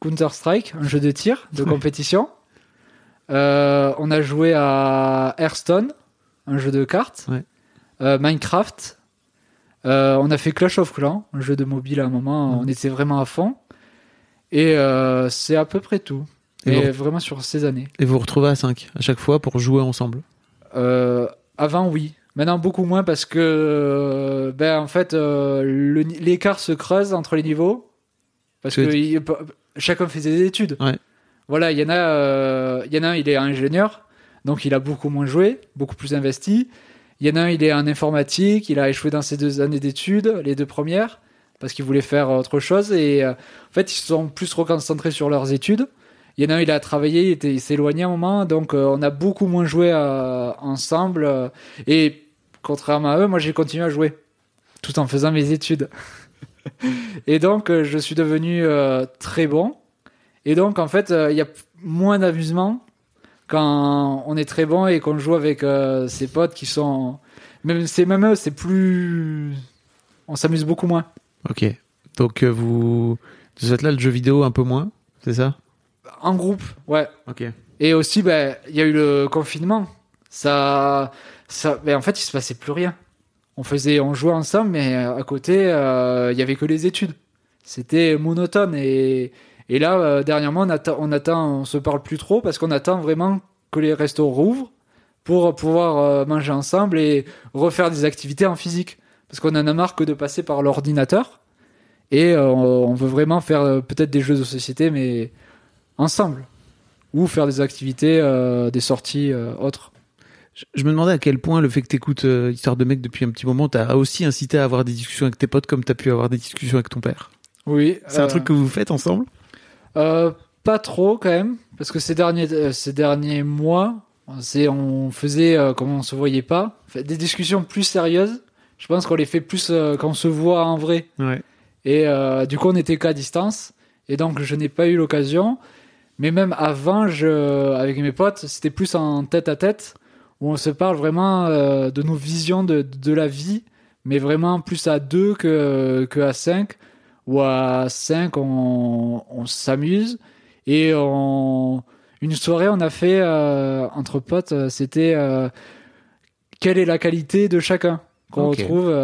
Counter-Strike, un jeu de tir, de compétition. Euh, on a joué à Hearthstone, un jeu de cartes. Ouais. Euh, Minecraft. On a fait Clash of Clans, un jeu de mobile à un moment. Mhm. On était vraiment à fond. Et c'est à peu près tout. Et Et, vous- vraiment sur ces années. Et vous vous retrouvez à 5 à chaque fois pour jouer ensemble? Avant, oui. Maintenant, beaucoup moins parce que, euh, ben, en fait, euh, l'écart se creuse entre les niveaux. Parce Que- que il- chacun fait des études. Ouais. Voilà, il y en a, euh, il y en a un, il est ingénieur, donc il a beaucoup moins joué, beaucoup plus investi. Il y en a un, il est en informatique, il a échoué dans ses deux années d'études, les deux premières, parce qu'il voulait faire autre chose. Et euh, en fait, ils se sont plus reconcentrés sur leurs études. Il y en a un, il a travaillé, il, s'est éloigné un moment, donc euh, on a beaucoup moins joué euh, ensemble. euh, et contrairement à eux, moi j'ai continué à jouer, tout en faisant mes études. et donc euh, je suis devenu euh, très bon. Et donc en fait, euh, il y a p- moins d'amusement quand on est très bon et qu'on joue avec euh, ses potes qui sont... Même, c'est même eux, c'est plus... On s'amuse beaucoup moins. Ok. Donc, euh, vous. Vous êtes là, le jeu vidéo un peu moins, c'est ça? En groupe, ouais. Ok. Et aussi, ben, il y a eu le confinement. Ça, ça, ben, en fait, il se passait plus rien. On faisait, on jouait ensemble, mais euh, à côté, euh, il y avait que les études. C'était monotone. Et, et là, euh, dernièrement, on attend, on attend, on se parle plus trop parce qu'on attend vraiment que les restos rouvrent pour pouvoir euh, manger ensemble et refaire des activités en physique. Parce qu'on en a marre que de passer par l'ordinateur. Et euh, on veut vraiment faire euh, peut-être des jeux de société, mais ensemble ou faire des activités, euh, des sorties euh, autres. Je, je me demandais à quel point le fait que t'écoutes euh, Histoire de mec depuis un petit moment t'a aussi incité à avoir des discussions avec tes potes comme t'as pu avoir des discussions avec ton père. Oui. C'est un euh, truc que vous faites ensemble? Pas trop quand même, parce que ces derniers, ces derniers mois, c'est, on faisait, comme on se voyait pas, des discussions plus sérieuses. Je pense qu'on les fait plus quand on se voit en vrai. Ouais. Et du coup, on était qu'à distance. Et donc, je n'ai pas eu l'occasion. Mais même avant, je, avec mes potes, c'était plus en tête à tête, où on se parle vraiment euh, de nos visions de, de la vie, mais vraiment plus à deux que, que à cinq. Ou à cinq, on, on s'amuse. Et on, une soirée, on a fait euh, entre potes, euh, c'était euh, quelle est la qualité de chacun qu'on retrouve.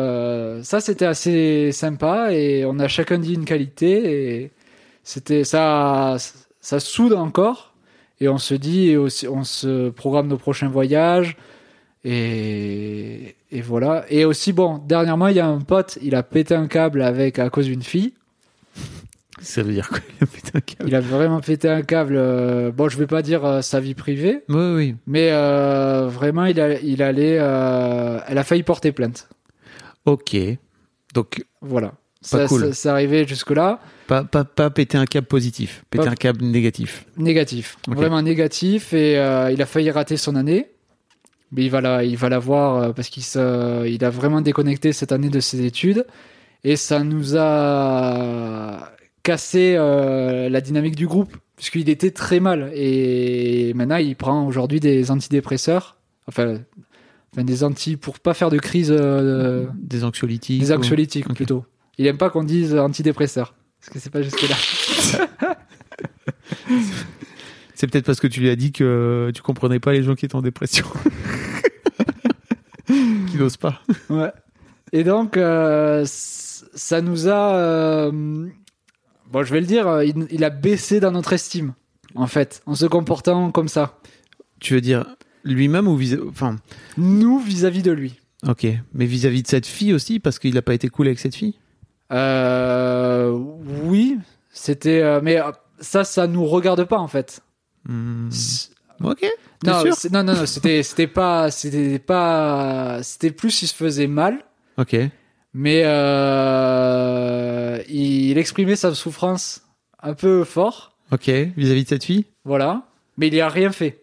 ça, c'était assez sympa et on a chacun dit une qualité et c'était ça, ça soude encore. Et on se dit, et aussi, on se programme nos prochains voyages. Et, et voilà. Et aussi, bon, dernièrement, il y a un pote, il a pété un câble avec, à cause d'une fille. Ça veut dire quoi Il a pété un câble? Il a vraiment pété un câble. euh, Bon, je vais pas dire euh, sa vie privée, Oui, oui. mais euh, vraiment, il, a, il allait. elle a failli porter plainte. Ok. Donc, Voilà. Pas Ça, cool. ça- arrivé jusque-là. pas, pas, pas péter un câble positif, péter Pas- un câble négatif. Négatif. Vraiment négatif. Et euh, il a failli rater son année. Mais il va la, il va l'avoir euh, parce qu'il il a vraiment déconnecté cette année de ses études. Et ça nous a cassé euh, la dynamique du groupe. Puisqu'il était très mal. Et maintenant, il prend aujourd'hui des antidépresseurs. Enfin, enfin, des anti pour pas faire de crise. euh, Des anxiolytiques. des anxiolytiques plutôt. Il aime pas qu'on dise antidépresseurs. Parce que c'est pas jusque là. C'est peut-être parce que tu lui as dit que tu comprenais pas les gens qui étaient en dépression. qui n'osent pas. Ouais. Et donc, euh, ça nous a. euh, bon, je vais le dire, euh, il, il a baissé dans notre estime, en fait, en se comportant comme ça. Tu veux dire lui-même ou vis Enfin, Nous, vis-à-vis de lui. ok. Mais vis-à-vis de cette fille aussi, parce qu'il n'a pas été cool avec cette fille? Oui, c'était. euh, mais euh, ça, ça nous regarde pas, en fait. Hmm. Ok. Non, sûr non, non, non, c'était, c'était pas, c'était pas, c'était plus il se faisait mal, Ok. mais euh, il exprimait sa souffrance un peu fort, Ok. Vis-à-vis de cette fille voilà, mais il y a rien fait.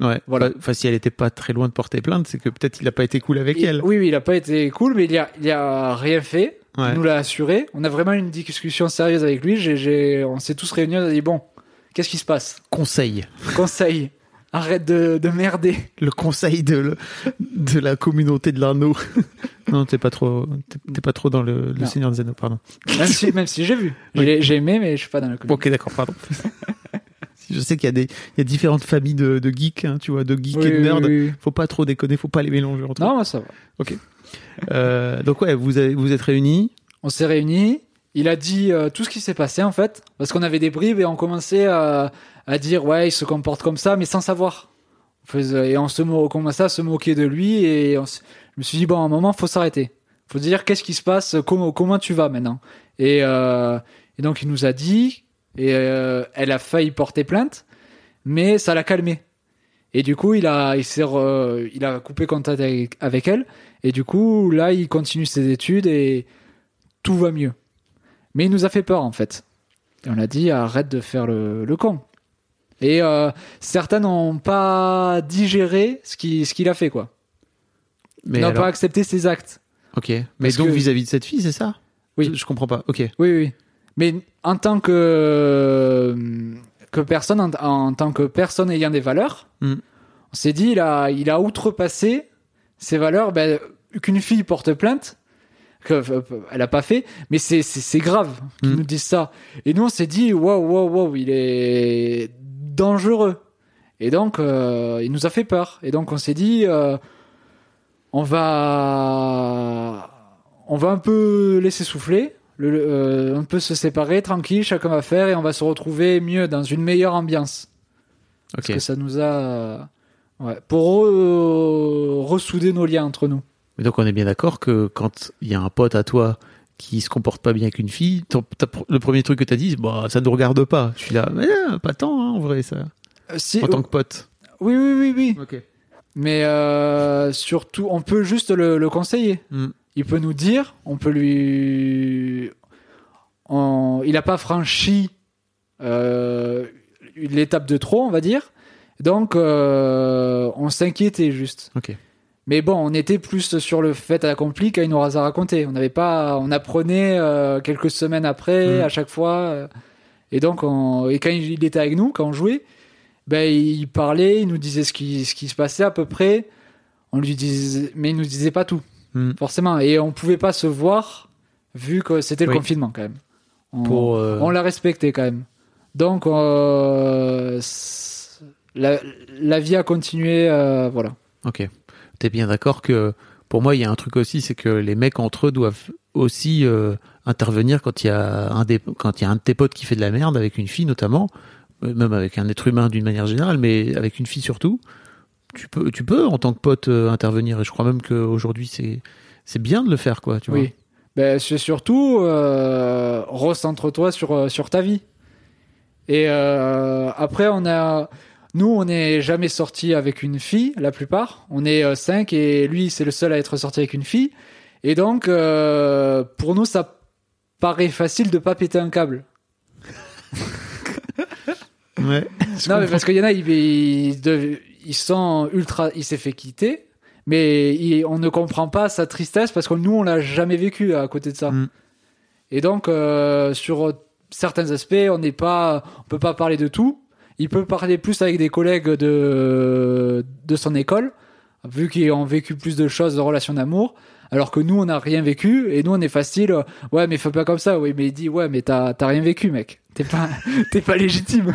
Ouais. Voilà. Enfin, si elle était pas très loin de porter plainte, c'est que peut-être il a pas été cool avec Il- elle. Oui, oui, il a pas été cool, mais il y a, il y a rien fait. Ouais. Il nous l'a assuré. On a vraiment eu une discussion sérieuse avec lui. On s'est tous réunis. On a dit bon, qu'est-ce qui se passe? Conseil. Conseil, arrête de, de merder. Le conseil de, le- de la communauté de l'anneau. non, t'es pas trop, t'es pas trop dans le. Seigneur des Anneaux, pardon. Même si, même si j'ai vu, Oui. j'ai aimé, mais je suis pas dans la communauté. Ok, d'accord, pardon. Je sais qu'il y a des, il y a différentes familles de, de geeks, hein, tu vois, de geeks Oui, et de nerds. oui, oui. Faut pas trop déconner, faut pas les mélanger entre eux. Non, ça va. Euh, donc ouais, vous avez, vous êtes réunis. On s'est réunis. Il a dit euh, tout ce qui s'est passé en fait, parce qu'on avait des bribes et on commençait à, à dire ouais, il se comporte comme ça, mais sans savoir. On faisait- et on se mo- commençait à se moquer de lui et on s- je me suis dit bon, à un moment, faut s'arrêter. Faut dire qu'est-ce qui se passe, comment comment tu vas maintenant? Et, euh, et donc il nous a dit et euh, elle a failli porter plainte, mais ça l'a calmé. Et du coup, il a, il re- il a coupé contact avec, avec elle. Et du coup, là, il continue ses études et tout va mieux. Mais il nous a fait peur, en fait. Et on a dit, arrête de faire le, le con. Et euh, certains n'ont pas digéré ce qu'il ce qu'il a fait, quoi. Mais n'ont alors- pas accepté ses actes. Ok. Mais Parce donc que- vis-à-vis de cette fille, c'est ça? Oui. Je, je comprends pas. Ok. Oui, oui. Mais en tant que, que personne, en, en tant que personne ayant des valeurs, Mm. on s'est dit, il a, il a outrepassé ses valeurs. Ben, qu'une fille porte plainte, que, euh, elle a pas fait, mais c'est, c'est, c'est grave qu'ils Mm. nous disent ça. Et nous, on s'est dit, waouh, waouh, waouh, il est dangereux. Et donc, euh, il nous a fait peur. Et donc, on s'est dit, euh, on va, on va un peu laisser souffler, le, euh, un peu se séparer, tranquille, chacun va faire, et on va se retrouver mieux, dans une meilleure ambiance. Parce que ça nous a, euh, ouais, pour re- ressouder nos liens entre nous. Mais donc on est bien d'accord que quand il y a un pote à toi qui se comporte pas bien avec une fille, ton- ta- le premier truc que t'as dit, c'est, bah ça ne nous regarde pas. Je suis là, mais euh, pas tant hein, en vrai ça. Euh, si- En tant que pote. Oui, oui, oui, oui. Mais euh, surtout, on peut juste le, le conseiller. Mm. Il peut nous dire, on peut lui. on- Il n'a pas franchi euh, l'étape de trop, on va dire. Donc, euh, on s'inquiétait juste. Ok. Mais bon, on était plus sur le fait accompli qu'il nous a raconté. On n'avait pas, on apprenait euh, quelques semaines après Mm. à chaque fois. et donc, on- et quand il était avec nous, quand on jouait, ben il parlait, il nous disait ce qui, ce qui se passait à peu près. On lui disait, mais il nous disait pas tout, Mm. forcément. Et on pouvait pas se voir vu que c'était Oui. le confinement quand même. On, Pour, euh, on l'a respecté quand même. Donc, euh, la, la vie a continué, euh, voilà. Ok. T'es bien d'accord que pour moi il y a un truc aussi, c'est que les mecs entre eux doivent aussi euh, intervenir quand il y a un des quand il y a un de tes potes qui fait de la merde avec une fille notamment, même avec un être humain d'une manière générale, mais avec une fille surtout. Tu peux tu peux en tant que pote euh, intervenir et je crois même qu'aujourd'hui c'est c'est bien de le faire quoi. Tu vois. Oui. ben, c'est surtout euh, recentre-toi sur, euh, sur ta vie. Et euh, après, on a. Nous, on n'est jamais sorti avec une fille, la plupart. On est cinq et lui, c'est le seul à être sorti avec une fille. Et donc, pour nous, ça paraît facile de pas péter un câble. Ouais. Non, mais parce qu'il y en a, ils, ils, ils sont ultra. Il s'est fait quitter, mais il- on ne comprend pas sa tristesse parce que nous, on l'a jamais vécu à côté de ça. Mm. Et donc, euh, sur certains aspects, on n'est pas, on peut pas parler de tout. Il peut parler plus avec des collègues de de son école, vu qu'ils ont vécu plus de choses de relations d'amour. Alors que nous, on n'a rien vécu, et nous, on est facile. Ouais, mais fais pas comme ça. Oui, mais il dit, ouais, mais t'as t'as rien vécu, mec. T'es pas, t'es pas légitime.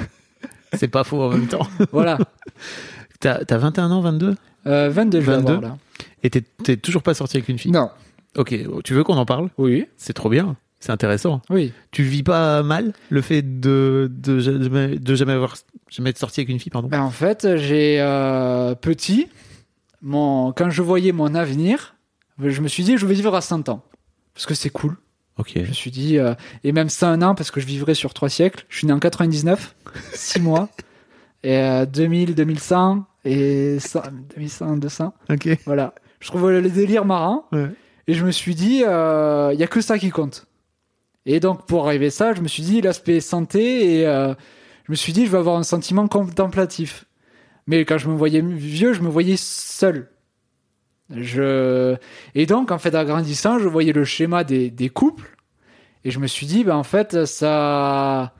C'est pas faux en même temps. Voilà. T'as t'as 21 ans, 22 Euh, 22, je vais 22. avoir, là. Et t'es toujours pas sorti avec une fille? Non. Ok, tu veux qu'on en parle? Oui. C'est trop bien, c'est intéressant. Oui. Tu vis pas mal le fait de, de, jamais, de jamais avoir jamais être sorti avec une fille, pardon? Ben, en fait, j'ai euh, petit, mon, quand je voyais mon avenir, je me suis dit, je vais vivre à 100 ans. Parce que c'est cool. Ok. Je me suis dit, euh, et même 101 ans, parce que je vivrai sur trois siècles. Je suis né en 99, 6 mois. Et euh, 2000, 2100, et 100, 2100, 200. Ok. Voilà. Je trouve le délire. Ouais. Et je me suis dit, il y a que ça qui compte. Et donc, pour arriver à ça, je me suis dit, l'aspect santé, et euh, je me suis dit, je vais avoir un sentiment contemplatif. Mais quand je me voyais vieux, je me voyais seul. Je... Et donc, en fait, en grandissant, je voyais le schéma des, des couples. Et je me suis dit, ben, en fait, ça,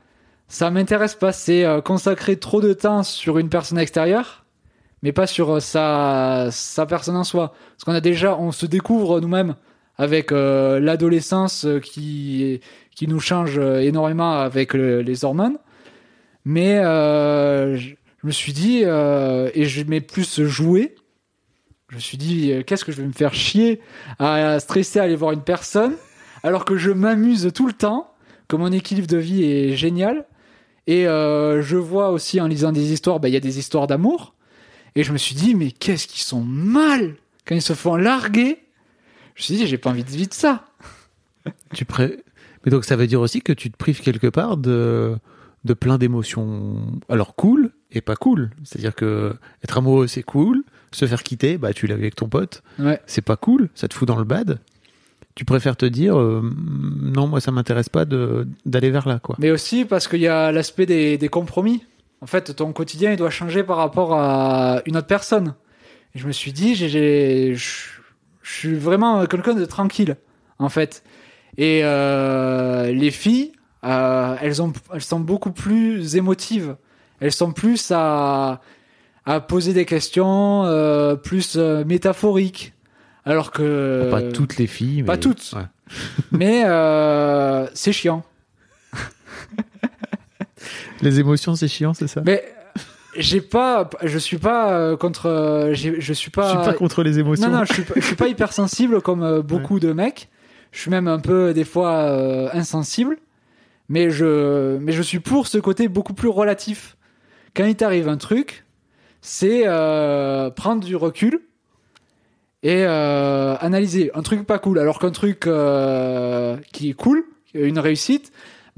ça m'intéresse pas. C'est euh, consacrer trop de temps sur une personne extérieure, mais pas sur euh, sa, sa personne en soi. Parce qu'on a déjà, on se découvre nous-mêmes avec euh, l'adolescence euh, qui, qui nous change énormément avec le- les hormones. Mais je me suis dit, et je m'ai plus joué. Je me suis dit, qu'est-ce que je vais me faire chier à stresser à aller voir une personne alors que je m'amuse tout le temps, que mon équilibre de vie est génial. Et je vois aussi en lisant des histoires, bah, il y a des histoires d'amour. Et je me suis dit, mais qu'est-ce qu'ils sont mal quand ils se font larguer. Je me suis dit, j'ai pas envie de vivre ça. Tu pré... Mais donc ça veut dire aussi que tu te prives quelque part de, de plein d'émotions. Alors cool et pas cool. C'est-à-dire que être amoureux c'est cool, se faire quitter, bah tu l'as vu avec ton pote, Ouais. c'est pas cool, ça te fout dans le bad. Tu préfères te dire euh, non moi ça m'intéresse pas d'aller vers là quoi. Mais aussi parce qu'il y a l'aspect des, des compromis. En fait, ton quotidien, il doit changer par rapport à une autre personne. Et je me suis dit, j'ai- j'ai, je suis vraiment quelqu'un de tranquille, en fait. Et euh, les filles, euh, elles, ont, elles sont beaucoup plus émotives. Elles sont plus à, à poser des questions, euh, plus euh, métaphoriques. Alors que... pas toutes les filles. pas toutes. ouais. Mais euh, c'est chiant. Les émotions c'est chiant c'est ça? Mais j'ai pas, je suis pas euh, contre, euh, je suis Je suis pas. pas contre les émotions. non non, je suis, pas- je suis pas hypersensible comme euh, beaucoup de mecs. Je suis même un peu des fois euh, insensible, mais je, mais je suis pour ce côté beaucoup plus relatif. Quand il t'arrive un truc, c'est euh, prendre du recul et euh, analyser un truc pas cool, alors qu'un truc qui est cool, une réussite,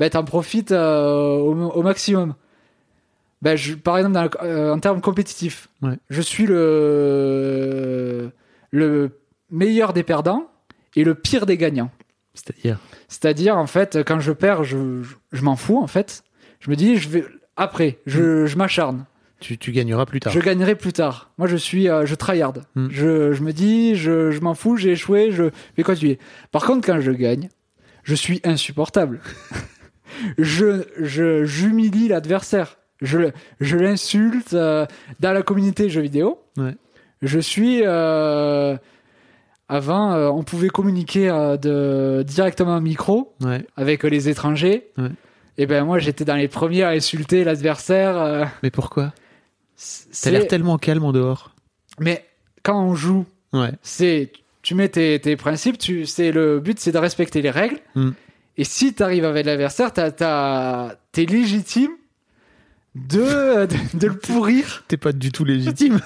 ben t'en profites euh, au, au maximum. Ben, je, par exemple, dans le- euh, en termes compétitifs, Ouais. je suis le le meilleur des perdants et le pire des gagnants. C'est-à-dire? C'est-à-dire, en fait, quand je perds, je, je, je m'en fous, en fait. Je me dis, je vais après, je, je m'acharne. tu, tu gagneras plus tard. Je gagnerai plus tard. Moi, je suis, euh, je tryhard. Hmm. Je, je me dis, je, je m'en fous, j'ai échoué, je vais continuer. Par contre, quand je gagne, je suis insupportable. je, je, j'humilie l'adversaire. Je, je l'insulte euh, dans la communauté jeux vidéo. Ouais. Je suis. euh, avant, euh, on pouvait communiquer de, directement au micro Ouais. avec les étrangers. Ouais. Et ben moi, j'étais dans les premiers à insulter l'adversaire. Mais pourquoi? C'est- T'as l'air tellement calme en dehors. Mais quand on joue, c'est tu mets tes, tes principes, tu c'est le but c'est de respecter les règles. Mm. Et si tu arrives avec l'adversaire, t'es légitime de, de, de le pourrir. T'es pas du tout légitime.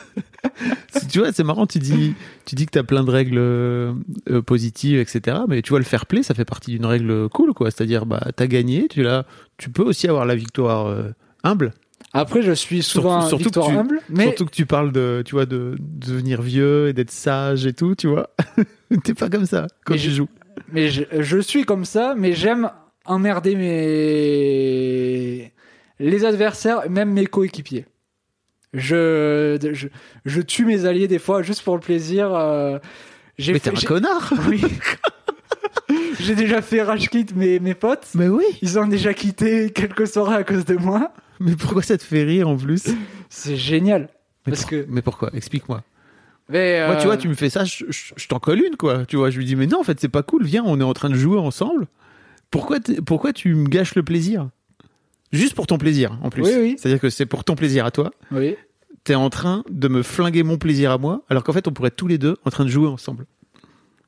tu vois, c'est marrant, tu dis, tu dis que t'as plein de règles euh, euh, positives, etc. Mais tu vois, le fair play, ça fait partie d'une règle cool, quoi. C'est-à-dire, bah, t'as gagné, tu l'as, tu peux aussi avoir la victoire euh, humble. Après, je suis souvent Surtout- surtout victoire tu- humble, mais Surtout que tu parles de, tu vois, de, de devenir vieux et d'être sage et tout, tu vois. T'es pas comme ça quand Mais tu je- joues. Mais je, je suis comme ça, mais j'aime emmerder mes les adversaires, même mes coéquipiers. Je, je je tue mes alliés des fois juste pour le plaisir. euh, j'ai Mais t'es un connard. Oui. j'ai déjà fait rage quit mes mes potes. Mais oui. Ils ont déjà quitté quelques soirées à cause de moi. Mais pourquoi ça te fait rire en plus? C'est génial. mais Parce pour- que- Mais pourquoi? Explique-moi. Mais, Moi, tu euh, vois, tu me fais ça, je, je- je t'en colle une, quoi. Tu vois, je lui dis, mais non, en fait, c'est pas cool. Viens, on est en train de jouer ensemble. Pourquoi, pourquoi tu me gâches le plaisir? Juste pour ton plaisir, en plus. Oui, oui. C'est-à-dire que c'est pour ton plaisir à toi. Oui. T'es en train de me flinguer mon plaisir à moi, alors qu'en fait, on pourrait être tous les deux en train de jouer ensemble.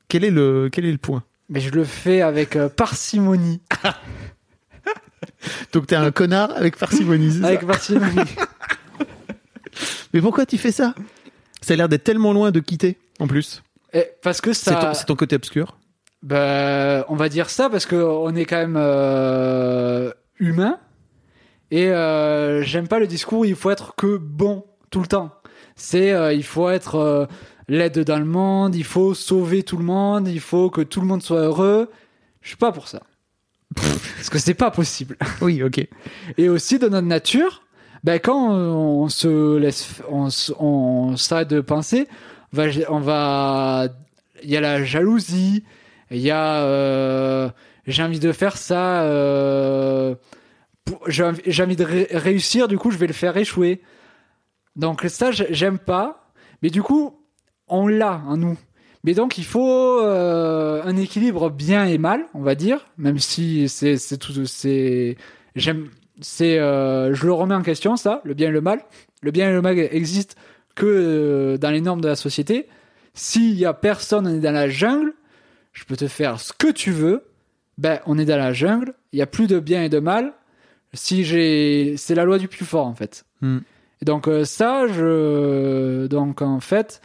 Quel est le, quel est le point? Mais je le fais avec euh, parcimonie. Donc, t'es un connard avec parcimonie. ça Avec parcimonie. Mais pourquoi tu fais ça? Ça a l'air d'être tellement loin de quitter, en plus. Et parce que C'est ça. c'est ton côté obscur. Ben, on va dire ça parce que on est quand même euh, humain et euh, j'aime pas le discours il faut être que bon tout le temps. C'est euh, il faut être l'aide dans le monde, il faut sauver tout le monde, il faut que tout le monde soit heureux. Je suis pas pour ça. parce que c'est pas possible. Oui, ok. Et aussi de notre nature, ben quand on se laisse, on, s'arrête de penser, on va, il y a la jalousie, il y a, euh, j'ai envie de faire ça, euh, j'ai envie, de ré- réussir, du coup je vais le faire échouer. Donc ça j'ai- j'aime pas, mais du coup on l'a en nous. Mais donc il faut euh, un équilibre bien et mal, on va dire, même si c'est tout c'est j'aime c'est euh, je le remets en question ça, le bien et le mal. Le bien et le mal existent que euh, dans les normes de la société. S'il y a personne, on est dans la jungle. Je peux te faire ce que tu veux. Ben on est dans la jungle. Il y a plus de bien et de mal. Si j'ai c'est la loi du plus fort en fait. Hmm. Et donc euh, ça je donc en fait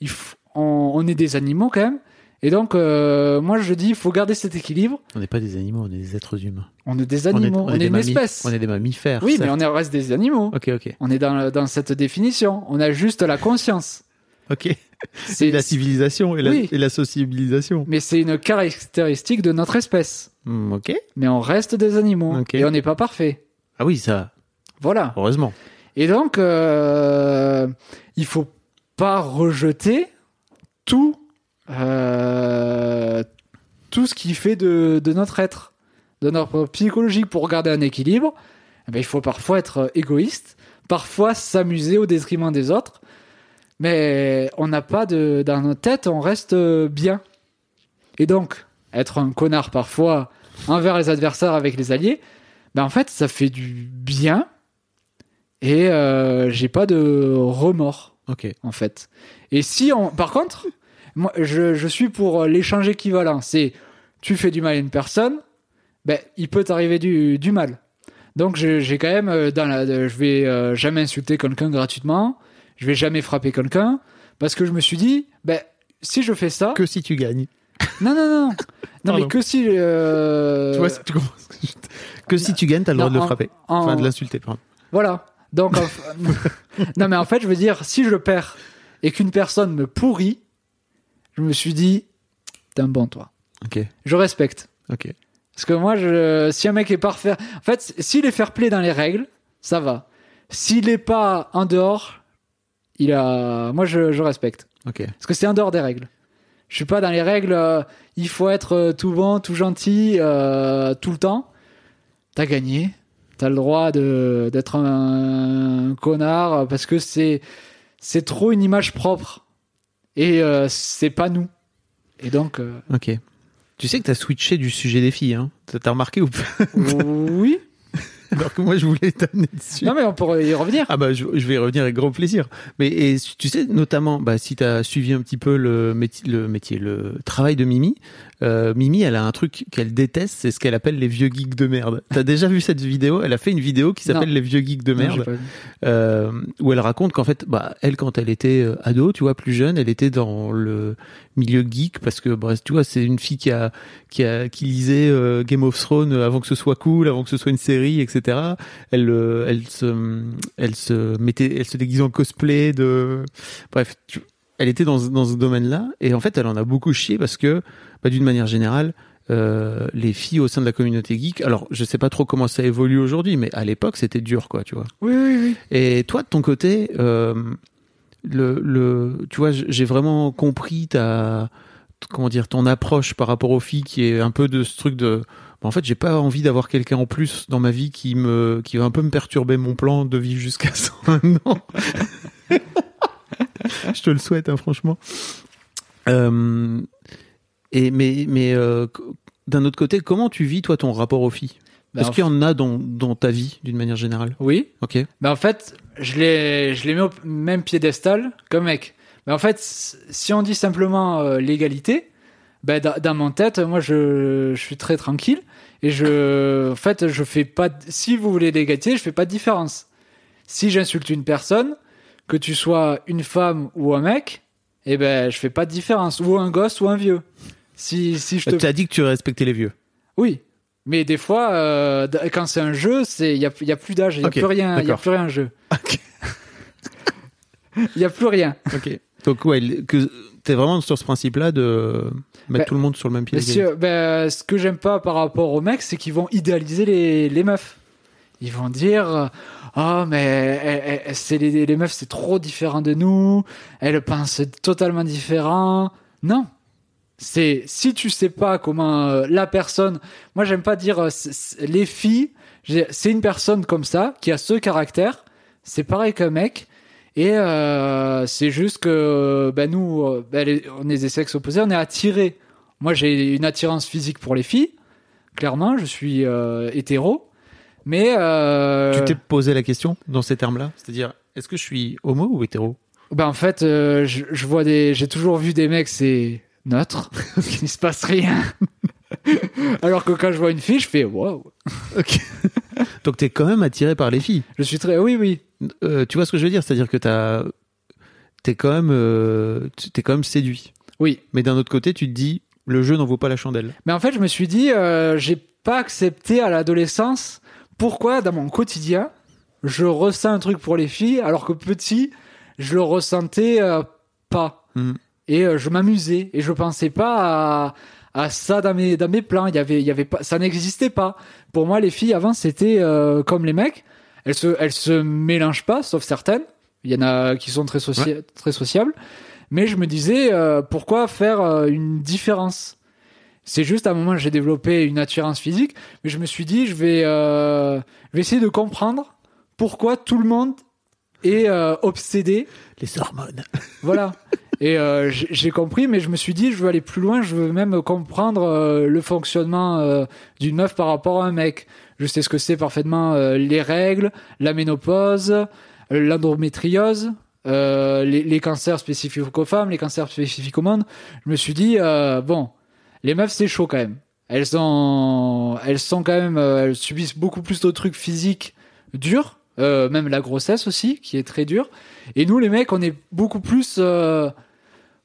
il f- on, on est des animaux quand même. Et donc, euh, moi, je dis, il faut garder cet équilibre. On n'est pas des animaux, on est des êtres humains. On est des animaux, on est, des une mammi- espèce. On est des mammifères. Oui, certes. mais on est- on reste des animaux. Ok, ok, On est dans, dans cette définition. On a juste la conscience. ok. C'est la civilisation et la, Oui. et la sociabilisation. Mais c'est une caractéristique de notre espèce. Hmm, ok. Mais on reste des animaux. Ok. Et on n'est pas parfait. Ah oui, ça, Voilà. heureusement. Et donc, euh, il faut pas rejeter tout, euh, tout ce qui fait de, de notre être, de notre psychologie pour garder un équilibre. eh ben, il faut parfois être égoïste, parfois s'amuser au détriment des autres, mais on n'a pas de, dans notre tête, on reste bien. Et donc, être un connard parfois envers les adversaires avec les alliés, ben en fait, ça fait du bien et euh, j'ai pas de remords Ok. en fait. Et si on, par contre, moi, je, je suis pour l'échange équivalent. C'est tu fais du mal à une personne, ben il peut t'arriver du, du mal. Donc j'ai quand même euh, dans la, je vais euh, jamais insulter quelqu'un gratuitement, je vais jamais frapper quelqu'un parce que je me suis dit, ben si je fais ça, Que si tu gagnes. non non non, non Pardon. mais que si euh, Tu vois, tu que si tu gagnes, t'as le droit non, de le frapper. en- Enfin, de l'insulter, pardon. Voilà. Donc, en non, mais en fait, je veux dire, si je perds et qu'une personne me pourrit, je me suis dit, t'es un bon, toi. Ok, Je respecte. ok. Parce que moi, je, si un mec est parfait, en fait, s'il est fair play dans les règles, ça va. S'il est pas en dehors, il a, moi, je, je respecte. Ok. Parce que c'est en dehors des règles. Je suis pas dans les règles, euh, il faut être euh, tout bon, tout gentil, euh, tout le temps. T'as gagné. T'as le droit de, d'être un, connard euh, parce que c'est, c'est trop une image propre. Et euh, c'est pas nous. Et donc, euh, Ok. Tu sais que t'as switché du sujet des filles, hein T'as t'as remarqué ou pas? Oui. Alors que moi, je voulais t'amener dessus. Non, mais on pourrait y revenir. Ah bah je, je vais y revenir avec grand plaisir. Mais et, tu sais notamment, bah, si tu as suivi un petit peu le métier, le métier, le travail de Mimi, euh, Mimi, elle a un truc qu'elle déteste, c'est ce qu'elle appelle les vieux geeks de merde. T'as déjà vu cette vidéo? Elle a fait une vidéo qui s'appelle les vieux geeks de merde, euh, où elle raconte qu'en fait, bah, elle, quand elle était euh, ado, tu vois, plus jeune, elle était dans le milieu geek parce que, bref, tu vois, c'est une fille qui a, qui a, qui lisait euh, Game of Thrones avant que ce soit cool, avant que ce soit une série, etc. Elle, euh, elle se, elle se mettait, elle se déguisait en cosplay de, bref, tu- elle était dans, ce- dans ce domaine-là et en fait, elle en a beaucoup chié parce que, bah, d'une manière générale. euh, les filles au sein de la communauté geek. Alors, je sais pas trop comment ça évolue aujourd'hui, mais à l'époque, c'était dur, quoi, tu vois. Oui, oui, oui. Et toi, de ton côté, euh, le, le, tu vois, j'ai vraiment compris ta, comment dire, ton approche par rapport aux filles, qui est un peu de ce truc de, bah, en fait, j'ai pas envie d'avoir quelqu'un en plus dans ma vie qui me, qui va un peu me perturber mon plan de vivre jusqu'à 101 ans. Je te le souhaite, hein, franchement. Euh, et mais, mais euh, d'un autre côté, comment tu vis toi ton rapport aux filles? Ben, Est-ce qu'il y en a dans, dans ta vie d'une manière générale? Oui. Ok. Mais en fait, je les, je les mets au même piédestal qu'un mec. Mais en fait, si on dit simplement euh, l'égalité, ben, dans, dans mon tête, moi, je, je suis très tranquille. Et je, en fait, je fais pas, si vous voulez l'égalité, je fais pas de différence. Si j'insulte une personne, que tu sois une femme ou un mec, eh ben, je fais pas de différence. Ou un gosse ou un vieux. Si, si je te Tu as dit que tu respectais les vieux. oui, mais des fois, euh, quand c'est un jeu, il y a, y a plus d'âge, il y a plus rien, y a plus rien en jeu. Il y a plus rien. Ok. Donc ouais, que t'es vraiment sur ce principe-là de mettre Bah, tout le monde sur le même pied. Euh, ben, ce que j'aime pas par rapport aux mecs, c'est qu'ils vont idéaliser les, les meufs. Ils vont dire Oh, mais elle- elle- c'est les, meufs, c'est trop différent de nous. Elles pensent totalement différent. Non. C'est si tu sais pas comment euh, la personne. Moi, j'aime pas dire euh, les filles. C'est une personne comme ça qui a ce caractère. C'est pareil qu'un mec. Et euh, c'est juste que ben nous, euh, ben, on est des sexes opposés, on est attirés. Moi, j'ai une attirance physique pour les filles. Clairement, je suis euh, hétéro. Mais euh, Tu t'es posé la question dans ces termes-là? C'est-à-dire, est-ce que je suis homo ou hétéro? Ben en fait, euh, je, je vois des, j'ai toujours vu des mecs, c'est neutre, il se passe rien. Alors que quand je vois une fille, je fais waouh. Ok. Donc t'es quand même attiré par les filles? Je suis très, oui, oui. Euh, tu vois ce que je veux dire? C'est-à-dire que t'as, t'es quand même, t'es quand même séduit. Oui. Mais d'un autre côté, tu te dis, le jeu n'en vaut pas la chandelle. Mais en fait, je me suis dit, j'ai pas accepté à l'adolescence pourquoi dans mon quotidien je ressens un truc pour les filles alors que petit je le ressentais euh, pas Mhm. et euh, je m'amusais et je pensais pas à, à ça dans mes dans mes plans. Il y avait il y avait pas ça n'existait pas. Pour moi, les filles avant c'était euh, comme les mecs. Elles se elles se mélangent pas sauf certaines. Il y en a qui sont très socia- très sociables. Mais je me disais pourquoi faire une différence? C'est juste à un moment j'ai développé une attirance physique, mais je me suis dit je vais, euh, je vais essayer de comprendre pourquoi tout le monde est euh, obsédé. Les hormones. Voilà. Et euh, j'ai compris, mais je me suis dit je veux aller plus loin, je veux même comprendre euh, le fonctionnement euh, d'une meuf par rapport à un mec. Je sais ce que c'est parfaitement euh, les règles, la ménopause, l'endométriose. euh, les, les cancers spécifiques aux femmes, les cancers spécifiques au monde. Je me suis dit, euh, bon, les meufs c'est chaud quand même. Elles ont, elles sont quand même, euh, elles subissent beaucoup plus de trucs physiques durs, euh, même la grossesse aussi, qui est très dure. Et nous les mecs, on est beaucoup plus euh,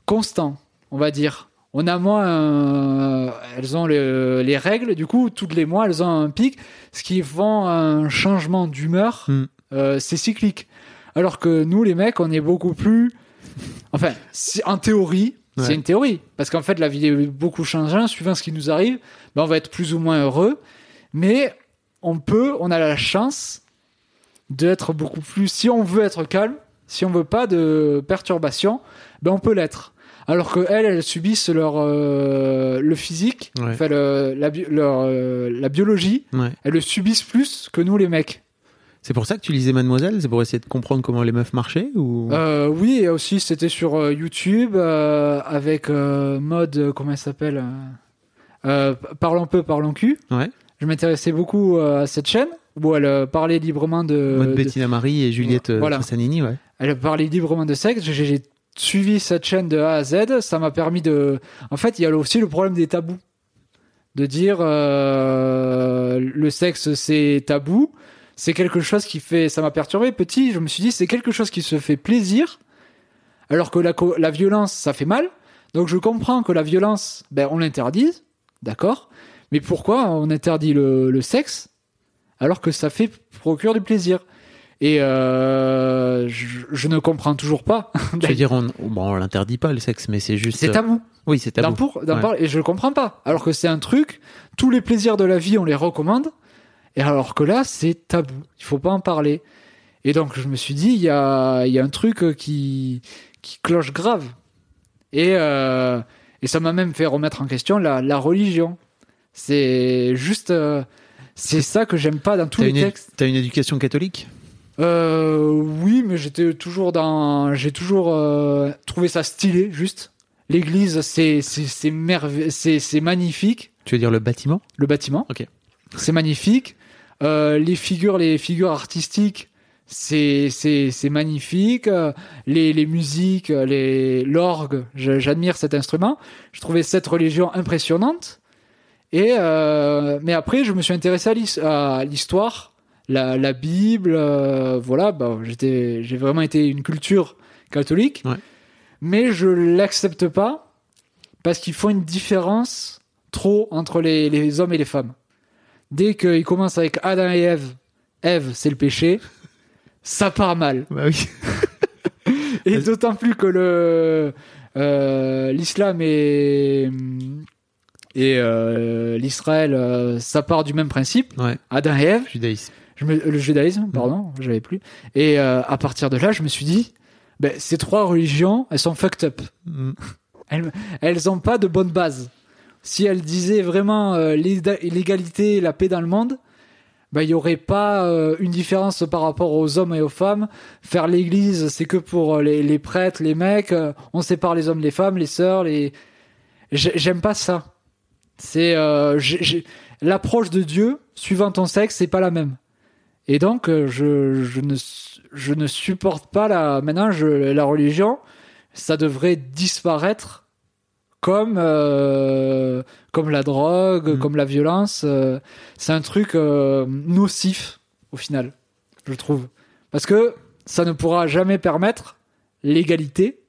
constants, on va dire. On a moins, euh, elles ont le- les règles, du coup toutes les mois elles ont un pic, ce qui font un changement d'humeur. Hmm. C'est cyclique. Alors que nous les mecs, on est beaucoup plus, enfin, si- en théorie, Ouais. c'est une théorie, parce qu'en fait la vie est beaucoup changeante suivant ce qui nous arrive. Ben, on va être plus ou moins heureux, mais on peut, on a la chance d'être beaucoup plus. Si on veut être calme, si on veut pas de perturbation, ben on peut l'être. Alors que elles, elles subissent leur euh, le physique, Ouais. enfin le- la, leur, euh, la biologie, Ouais. elles le subissent plus que nous les mecs. C'est pour ça que tu lisais Mademoiselle C'est pour essayer de comprendre comment les meufs marchaient ou... Euh, oui, et aussi c'était sur euh, YouTube euh, avec euh, mode comment elle s'appelle Parlons peu, parlons cul. Ouais. Je m'intéressais beaucoup à cette chaîne où elle parlait librement de, Mode de- Bettina Marie et Juliette Voilà. Trassanini, ouais. Elle parlait librement de sexe. J'ai suivi cette chaîne de A à Z. Ça m'a permis de. En fait, il y a aussi le problème des tabous. de dire le sexe c'est tabou. C'est quelque chose qui fait, ça m'a perturbé petit. Je me suis dit c'est quelque chose qui se fait plaisir, alors que la, la violence ça fait mal. Donc je comprends que la violence, ben on l'interdise, d'accord. Mais pourquoi on interdit le, le sexe alors que ça fait procure du plaisir? Et euh, je, je ne comprends toujours pas. Je veux dire, on, bon, on l'interdit pas le sexe, mais c'est juste. c'est tabou. Oui, c'est tabou. pour- d'en Ouais. parler, et je le comprends pas. Alors que c'est un truc, tous les plaisirs de la vie, on les recommande. Et alors que là, c'est tabou. Il faut pas en parler. Et donc, je me suis dit, il y a, il y a un truc euh, qui, qui cloche grave. Et, euh, et ça m'a même fait remettre en question la, la religion. C'est juste, euh, c'est ça que j'aime pas dans tous les textes. t'as une éducation catholique? Euh, oui, mais j'étais toujours dans. J'ai toujours trouvé ça stylé, juste. L'église, c'est c'est c'est merve- c'est c'est magnifique. Tu veux dire le bâtiment? Le bâtiment, Ok. c'est magnifique. Euh, les figures, les figures artistiques, c'est c'est c'est magnifique. Les les musiques, les l'orgue, j'admire cet instrument. Je trouvais cette religion impressionnante. Et euh, mais après, je me suis intéressé à l'histoire, la, la Bible, euh, voilà. Bah, j'étais, j'ai vraiment été une culture catholique, Ouais. mais je l'accepte pas parce qu'ils font une différence trop entre les, les hommes et les femmes. Dès qu'ils commencent avec Adam et Ève, Ève, c'est le péché, ça part mal. Bah oui. Et d'autant plus que le euh, l'islam et et euh, l'Israël, euh, ça part du même principe. Ouais. Adam et Ève, Judaïsme. je me- le judaïsme, pardon, j'avais plus. Et à partir de là, je me suis dit, ben, ces trois religions, elles sont fucked up. Mm. Elles, elles ont pas de bonne base. Si elles disaient vraiment euh, l'é- l'égalité, la paix dans le monde, ben, il y aurait pas euh, une différence par rapport aux hommes et aux femmes. Faire l'église, c'est que pour euh, les, prêtres, les mecs. on sépare les hommes, les femmes, les sœurs, les. J'ai- J'aime pas ça. C'est l'approche de Dieu suivant ton sexe, c'est pas la même. Et donc, je, ne, supporte pas la. Maintenant, la religion, ça devrait disparaître comme, euh, comme la drogue, Mhm. comme la violence. euh, c'est un truc euh, nocif, au final, je trouve. Parce que ça ne pourra jamais permettre l'égalité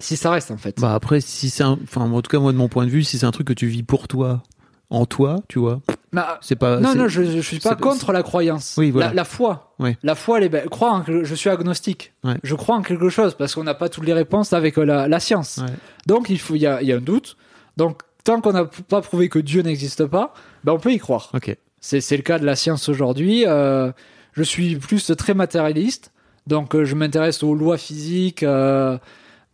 si ça reste, en fait. Bah après, si c'est. Enfin, en tout cas, moi, de mon point de vue, si c'est un truc que tu vis pour toi, en toi, tu vois, Bah, c'est pas... non, non, je, je suis pas contre la croyance. Oui, voilà. la, la foi. Ouais. La foi, elle est belle. Croire en que- je suis agnostique. Ouais. Je crois en quelque chose parce qu'on n'a pas toutes les réponses avec euh, la, la science. Ouais. Donc, il faut, il y a, il y a un doute. Donc, tant qu'on n'a pas prouvé que Dieu n'existe pas, ben, on peut y croire. Ok. C'est, le cas de la science aujourd'hui. Euh, je suis plus très matérialiste. Donc, euh, je m'intéresse aux lois physiques, euh,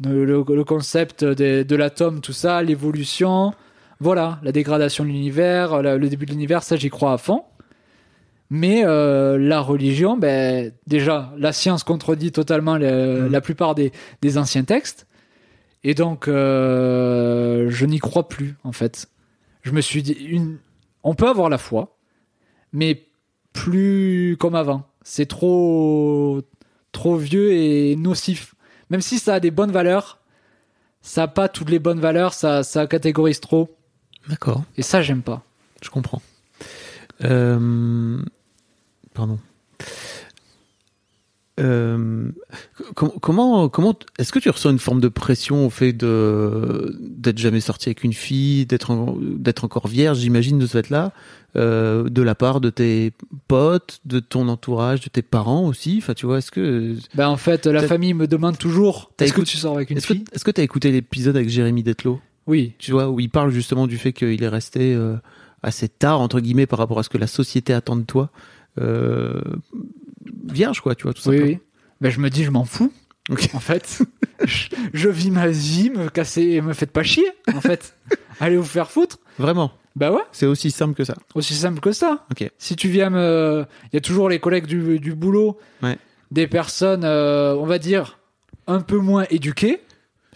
le concept des- de l'atome, tout ça, l'évolution. Voilà, la dégradation de l'univers, la- le début de l'univers, ça, j'y crois à fond. Mais euh, la religion, ben, déjà, la science contredit totalement le- Mhm. la plupart des, des anciens textes. Et donc, euh, je n'y crois plus, en fait. Je me suis dit, une... on peut avoir la foi, mais plus comme avant. C'est trop, trop vieux et nocif. Même si ça a des bonnes valeurs, ça n'a pas toutes les bonnes valeurs, ça, ça catégorise trop. D'accord. Et ça, j'aime pas. Je comprends. Euh, Pardon. Euh, com- comment, comment, est-ce que tu ressens une forme de pression au fait de d'être jamais sorti avec une fille, d'être en- d'être encore vierge, j'imagine de ce fait-là, euh, de la part de tes potes, de ton entourage, de tes parents aussi? Enfin, tu vois, est-ce que Ben, en fait, la famille me demande toujours est-ce que tu sors avec une est-ce que fille? est-ce que t'as écouté l'épisode avec Jérémy Detlo Oui. tu vois, où il parle justement du fait qu'il est resté euh, assez tard, entre guillemets, par rapport à ce que la société attend de toi. Euh, vierge, quoi, tu vois, tout Oui, simplement. oui. Ben, je me dis, je m'en fous. En fait, je, je vis ma vie, me casser, me faites pas chier, en fait. Allez vous faire foutre. Vraiment, Bah ouais, c'est aussi simple que ça. aussi simple que ça. Ok. Si tu viens me. Il y a toujours les collègues du, du boulot, Ouais. des personnes, euh, on va dire, un peu moins éduquées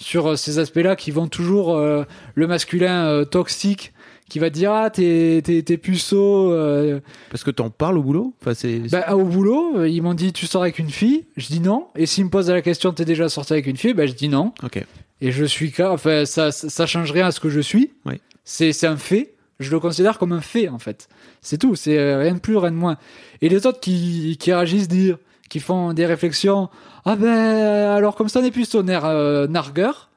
sur euh, ces aspects-là qui vont toujours. euh, le masculin euh, toxique qui va te dire Ah, t'es, t'es, t'es puceau. euh, Parce que t'en parles au boulot? Enfin, c'est, Bah, au boulot, ils m'ont dit Tu sors avec une fille? Je dis non. Et s'ils me posent la question T'es déjà sorti avec une fille? Bah, je dis non. Ok. Et je suis cas, enfin, ça, ça, change rien à ce que je suis. Oui. C'est, c'est un fait. Je le considère comme un fait, en fait. C'est tout. C'est rien de plus, rien de moins. Et les autres qui, qui réagissent, dire, qui font des réflexions. Ah ben, alors comme ça n'est plus ton air euh, nargueur.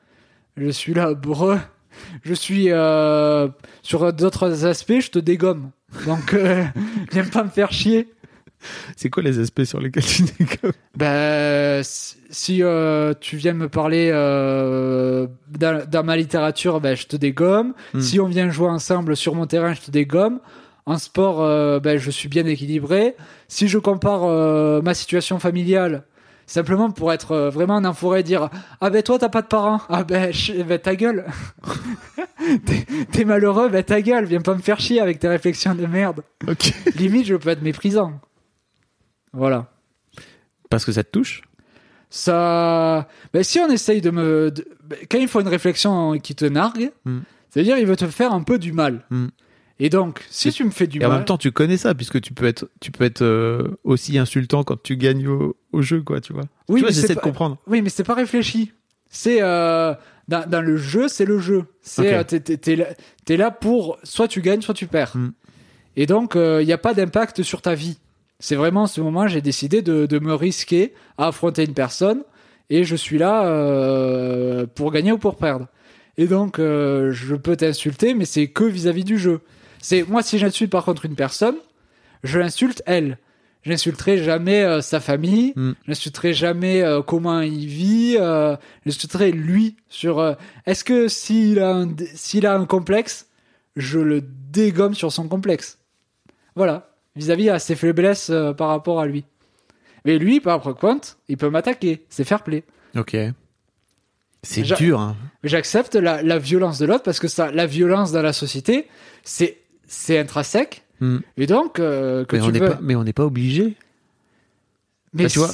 Je suis là, breu. Je suis euh, sur d'autres aspects, je te dégomme. Donc, euh, viens pas me faire chier. C'est quoi les aspects sur lesquels tu dégommes? Ben, si euh, tu viens me parler euh, dans, dans ma littérature, ben, je te dégomme. Hmm. Si on vient jouer ensemble sur mon terrain, je te dégomme. En sport, euh, ben, je suis bien équilibré. Si je compare euh, ma situation familiale, simplement pour être euh, vraiment en forêt et dire Ah ben toi, t'as pas de parents. Ah ben, je- ben ta gueule. T'es- T'es malheureux, ben ta gueule. Viens pas me faire chier avec tes réflexions de merde. Ok. Limite, je peux être méprisant. Voilà. Parce que ça te touche? Ça ben, si on essaye de me de- ben, quand il faut une réflexion qui te nargue Mm. c'est-à-dire il veut te faire un peu du mal Mm. Et donc si Et- tu me fais du Et en mal même temps, tu connais ça, puisque tu peux être, tu peux être euh, aussi insultant quand tu gagnes au, au jeu, quoi, tu vois. oui tu vois, mais c'est j'essaie de comprendre. oui mais c'est pas réfléchi c'est euh, dans, dans le jeu c'est le jeu c'est Ok. euh, t'es, là, pour soit tu gagnes soit tu perds Mm. et donc il n'y a pas d'impact sur ta vie c'est vraiment ce moment j'ai décidé de, de me risquer à affronter une personne et je suis là euh, pour gagner ou pour perdre. Et donc, euh, je peux t'insulter, mais c'est que vis-à-vis du jeu. C'est moi si j'insulte par contre une personne, je l'insulte elle. J'insulterai jamais euh, sa famille, Mm. j'insulterai jamais euh, comment il vit, euh, j'insulterai lui sur est-ce que s'il a s'il a un complexe, je le dégomme sur son complexe? Voilà, vis-à-vis à ses faiblesses par rapport à lui. Mais lui, par contre, il peut m'attaquer, c'est fair play. Ok. C'est dur, hein. J'accepte la, la violence de l'autre parce que ça, la violence dans la société, c'est c'est intrinsèque. Mm. Et donc, euh, que Mais tu on n'est peux. pas, mais on n'est pas obligé. Mais Bah, tu vois,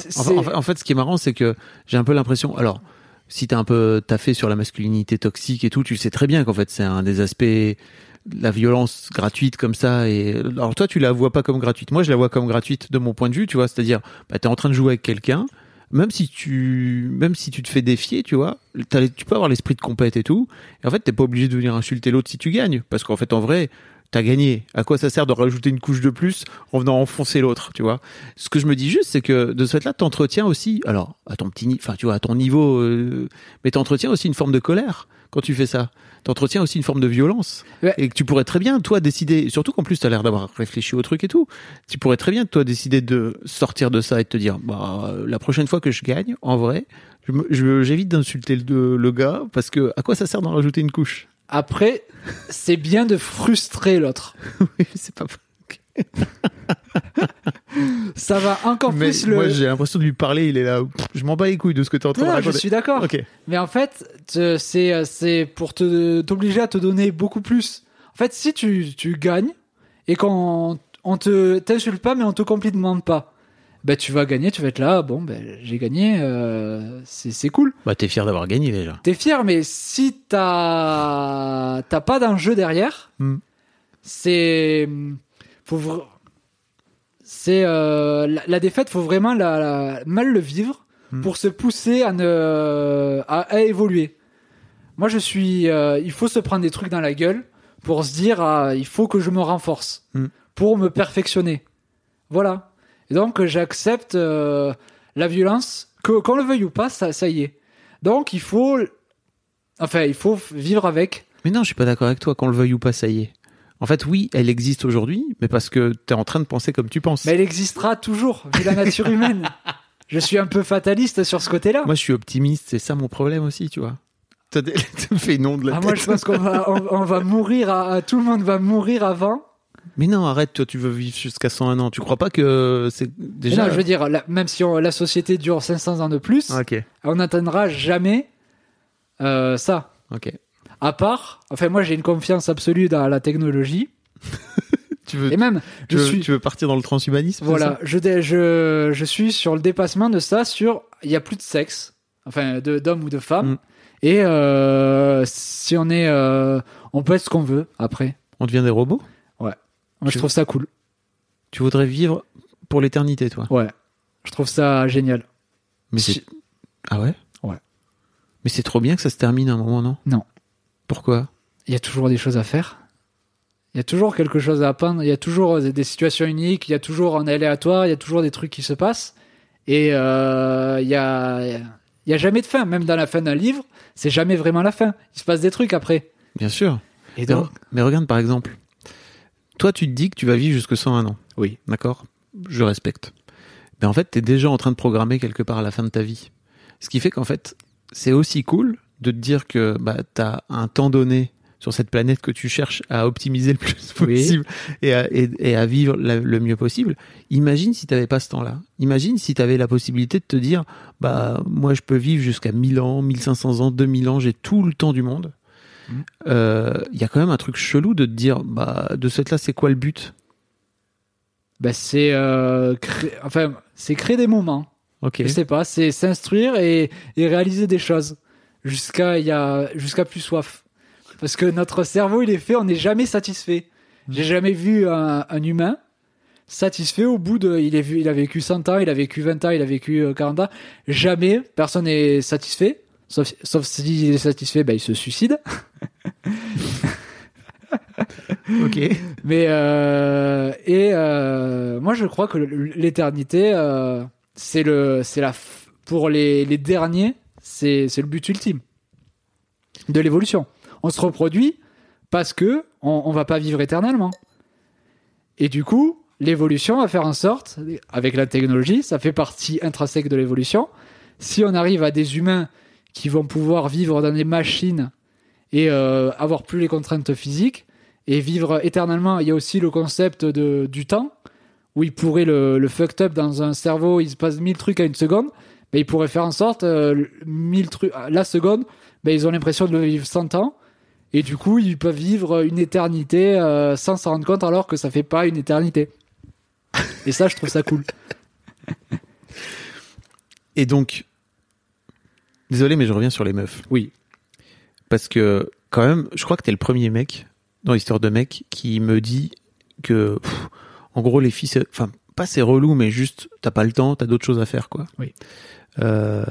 en, fait, ce qui est marrant, c'est que j'ai un peu l'impression. Alors, si t'as un peu taffé sur la masculinité toxique et tout, tu sais très bien qu'en fait, c'est un des aspects la violence gratuite comme ça. Et alors toi, tu la vois pas comme gratuite. Moi, je la vois comme gratuite de mon point de vue. Tu vois, c'est-à-dire, bah, t'es en train de jouer avec quelqu'un. Même si tu, même si tu te fais défier, tu vois, tu peux avoir l'esprit de compète et tout. Et en fait, t'es pas obligé de venir insulter l'autre si tu gagnes, parce qu'en fait, en vrai, t'as gagné. À quoi ça sert de rajouter une couche de plus en venant enfoncer l'autre, tu vois? Ce que je me dis juste, c'est que de ce fait-là, t'entretiens aussi, alors à ton petit, enfin tu vois, à ton niveau, euh, mais t'entretiens aussi une forme de colère quand tu fais ça. T'entretiens aussi une forme de violence Ouais. et que tu pourrais très bien, toi, décider. Surtout qu'en plus, t'as l'air d'avoir réfléchi au truc et tout. Tu pourrais très bien, toi, décider de sortir de ça et de te dire, bah, la prochaine fois que je gagne, en vrai, je me- je- j'évite d'insulter le, le gars parce que à quoi ça sert d'en rajouter une couche? Après, c'est bien de frustrer l'autre. Oui, c'est pas. Ça va encore Mais plus le. moi, j'ai l'impression de lui parler. Il est là. Je m'en bats les couilles de ce que t'es en train Non, de je raconter. suis d'accord. Mais en fait, c'est euh, c'est pour te t'obliger à te donner beaucoup plus. En fait, si tu, tu gagnes et qu'on on te t'insulte pas mais on te complimente pas, ben tu vas gagner, tu vas être là, bon ben j'ai gagné, euh, c'est c'est cool. Bah, t'es fier d'avoir gagné déjà. T'es fier, mais si t'as t'as pas d'enjeu derrière, Hmm. c'est faut vr- c'est euh, la, la défaite, faut vraiment la, la- mal le vivre Hmm. pour se pousser à ne à, à évoluer. Moi, je suis, euh, il faut se prendre des trucs dans la gueule pour se dire, ah, il faut que je me renforce Hmm. pour me perfectionner. Voilà. Et donc, j'accepte euh, la violence, que qu'on le veuille ou pas, ça, ça y est. Donc, il faut, enfin, il faut vivre avec. Mais non, je suis pas d'accord avec toi. Qu'on le veuille ou pas, ça y est. En fait, oui, elle existe aujourd'hui, mais parce que t'es en train de penser comme tu penses. Mais elle existera toujours, vu la nature humaine. Je suis un peu fataliste sur ce côté-là. Moi, je suis optimiste. C'est ça mon problème aussi, tu vois. Tu me fais non de la Ah, tête. moi, je pense qu'on va, on, on va mourir, à, tout le monde va mourir avant. Mais non, arrête. Toi, tu veux vivre jusqu'à 101 ans. Tu crois pas que c'est déjà. Non, je veux dire, la- même si on- la société dure 500 ans de plus, on n'atteindra jamais euh, ça. Ok. À part, enfin, moi, j'ai une confiance absolue dans la technologie. Tu veux. Et même, tu, je veux suis, tu veux partir dans le transhumanisme voilà, je, je, je suis sur le dépassement de ça, sur, il y a plus de sexe, enfin, d'hommes ou de femmes. Mm. Et euh, si on est, euh, on peut être ce qu'on veut après. On devient des robots? Moi, je trouve ça cool. Tu voudrais vivre pour l'éternité, toi. Ouais, je trouve ça génial. Mais c'est. Ah ouais? Ouais. Mais c'est trop bien que ça se termine à un moment, non? Non. Pourquoi? Il y a toujours des choses à faire. Il y a toujours quelque chose à apprendre, il y a toujours des situations uniques, il y a toujours un aléatoire, il y a toujours des trucs qui se passent. Et euh, il y a, il y a jamais de fin. Même dans la fin d'un livre, c'est jamais vraiment la fin. Il se passe des trucs après. Bien sûr. Et donc, mais regarde par exemple, toi tu te dis que tu vas vivre jusque 101 ans. Oui. D'accord? Je respecte. Mais en fait, tu es déjà en train de programmer quelque part à la fin de ta vie. Ce qui fait qu'en fait, c'est aussi cool de te dire que bah, tu as un temps donné sur cette planète que tu cherches à optimiser le plus Oui. possible et, à, et- et à vivre la- le mieux possible. Imagine si tu n'avais pas ce temps-là. Imagine si tu avais la possibilité de te dire bah moi je peux vivre jusqu'à 1000 ans, 1500 ans, 2000 ans, j'ai tout le temps du monde. Mhm. Euh, Il y a quand même un truc chelou de te dire bah de ce fait là c'est quoi le but? Bah, c'est euh, créer, enfin, c'est créer des moments. Ok. Je sais pas, c'est s'instruire et, et réaliser des choses jusqu'à il y a jusqu'à plus soif. Parce que notre cerveau, il est fait, on n'est jamais satisfait. J'ai jamais vu un, un humain satisfait au bout de il est il a vécu 100 ans, il a vécu 20 ans, il a vécu euh, 40 ans, jamais personne n'est satisfait. Sauf, sauf s'il est satisfait, ben, il se suicide. Ok. Mais euh, et euh, moi je crois que l'éternité euh, c'est le c'est la pour les, les derniers c'est c'est le but ultime de l'évolution. On se reproduit parce que on, on va pas vivre éternellement. Et du coup, l'évolution va faire en sorte avec la technologie, ça fait partie intrinsèque de l'évolution. Si on arrive à des humains qui vont pouvoir vivre dans des machines et euh, avoir plus les contraintes physiques, et vivre éternellement. Il y a aussi le concept de, du temps, où il pourrait le, le fucked up dans un cerveau, il se passe mille trucs à une seconde, mais il pourrait faire en sorte, euh, mille trucs, la seconde, ben, ils ont l'impression de vivre 100 ans, et du coup, ils peuvent vivre une éternité euh, sans s'en rendre compte, alors que ça fait pas une éternité. Et ça, je trouve ça cool. Et donc, désolé, mais je reviens sur les meufs. Oui. Parce que, quand même, je crois que t'es le premier mec, dans l'histoire de mec, qui me dit que, pff, en gros, les filles, enfin, pas c'est relou, mais juste, t'as pas le temps, t'as d'autres choses à faire, quoi. Oui. Euh,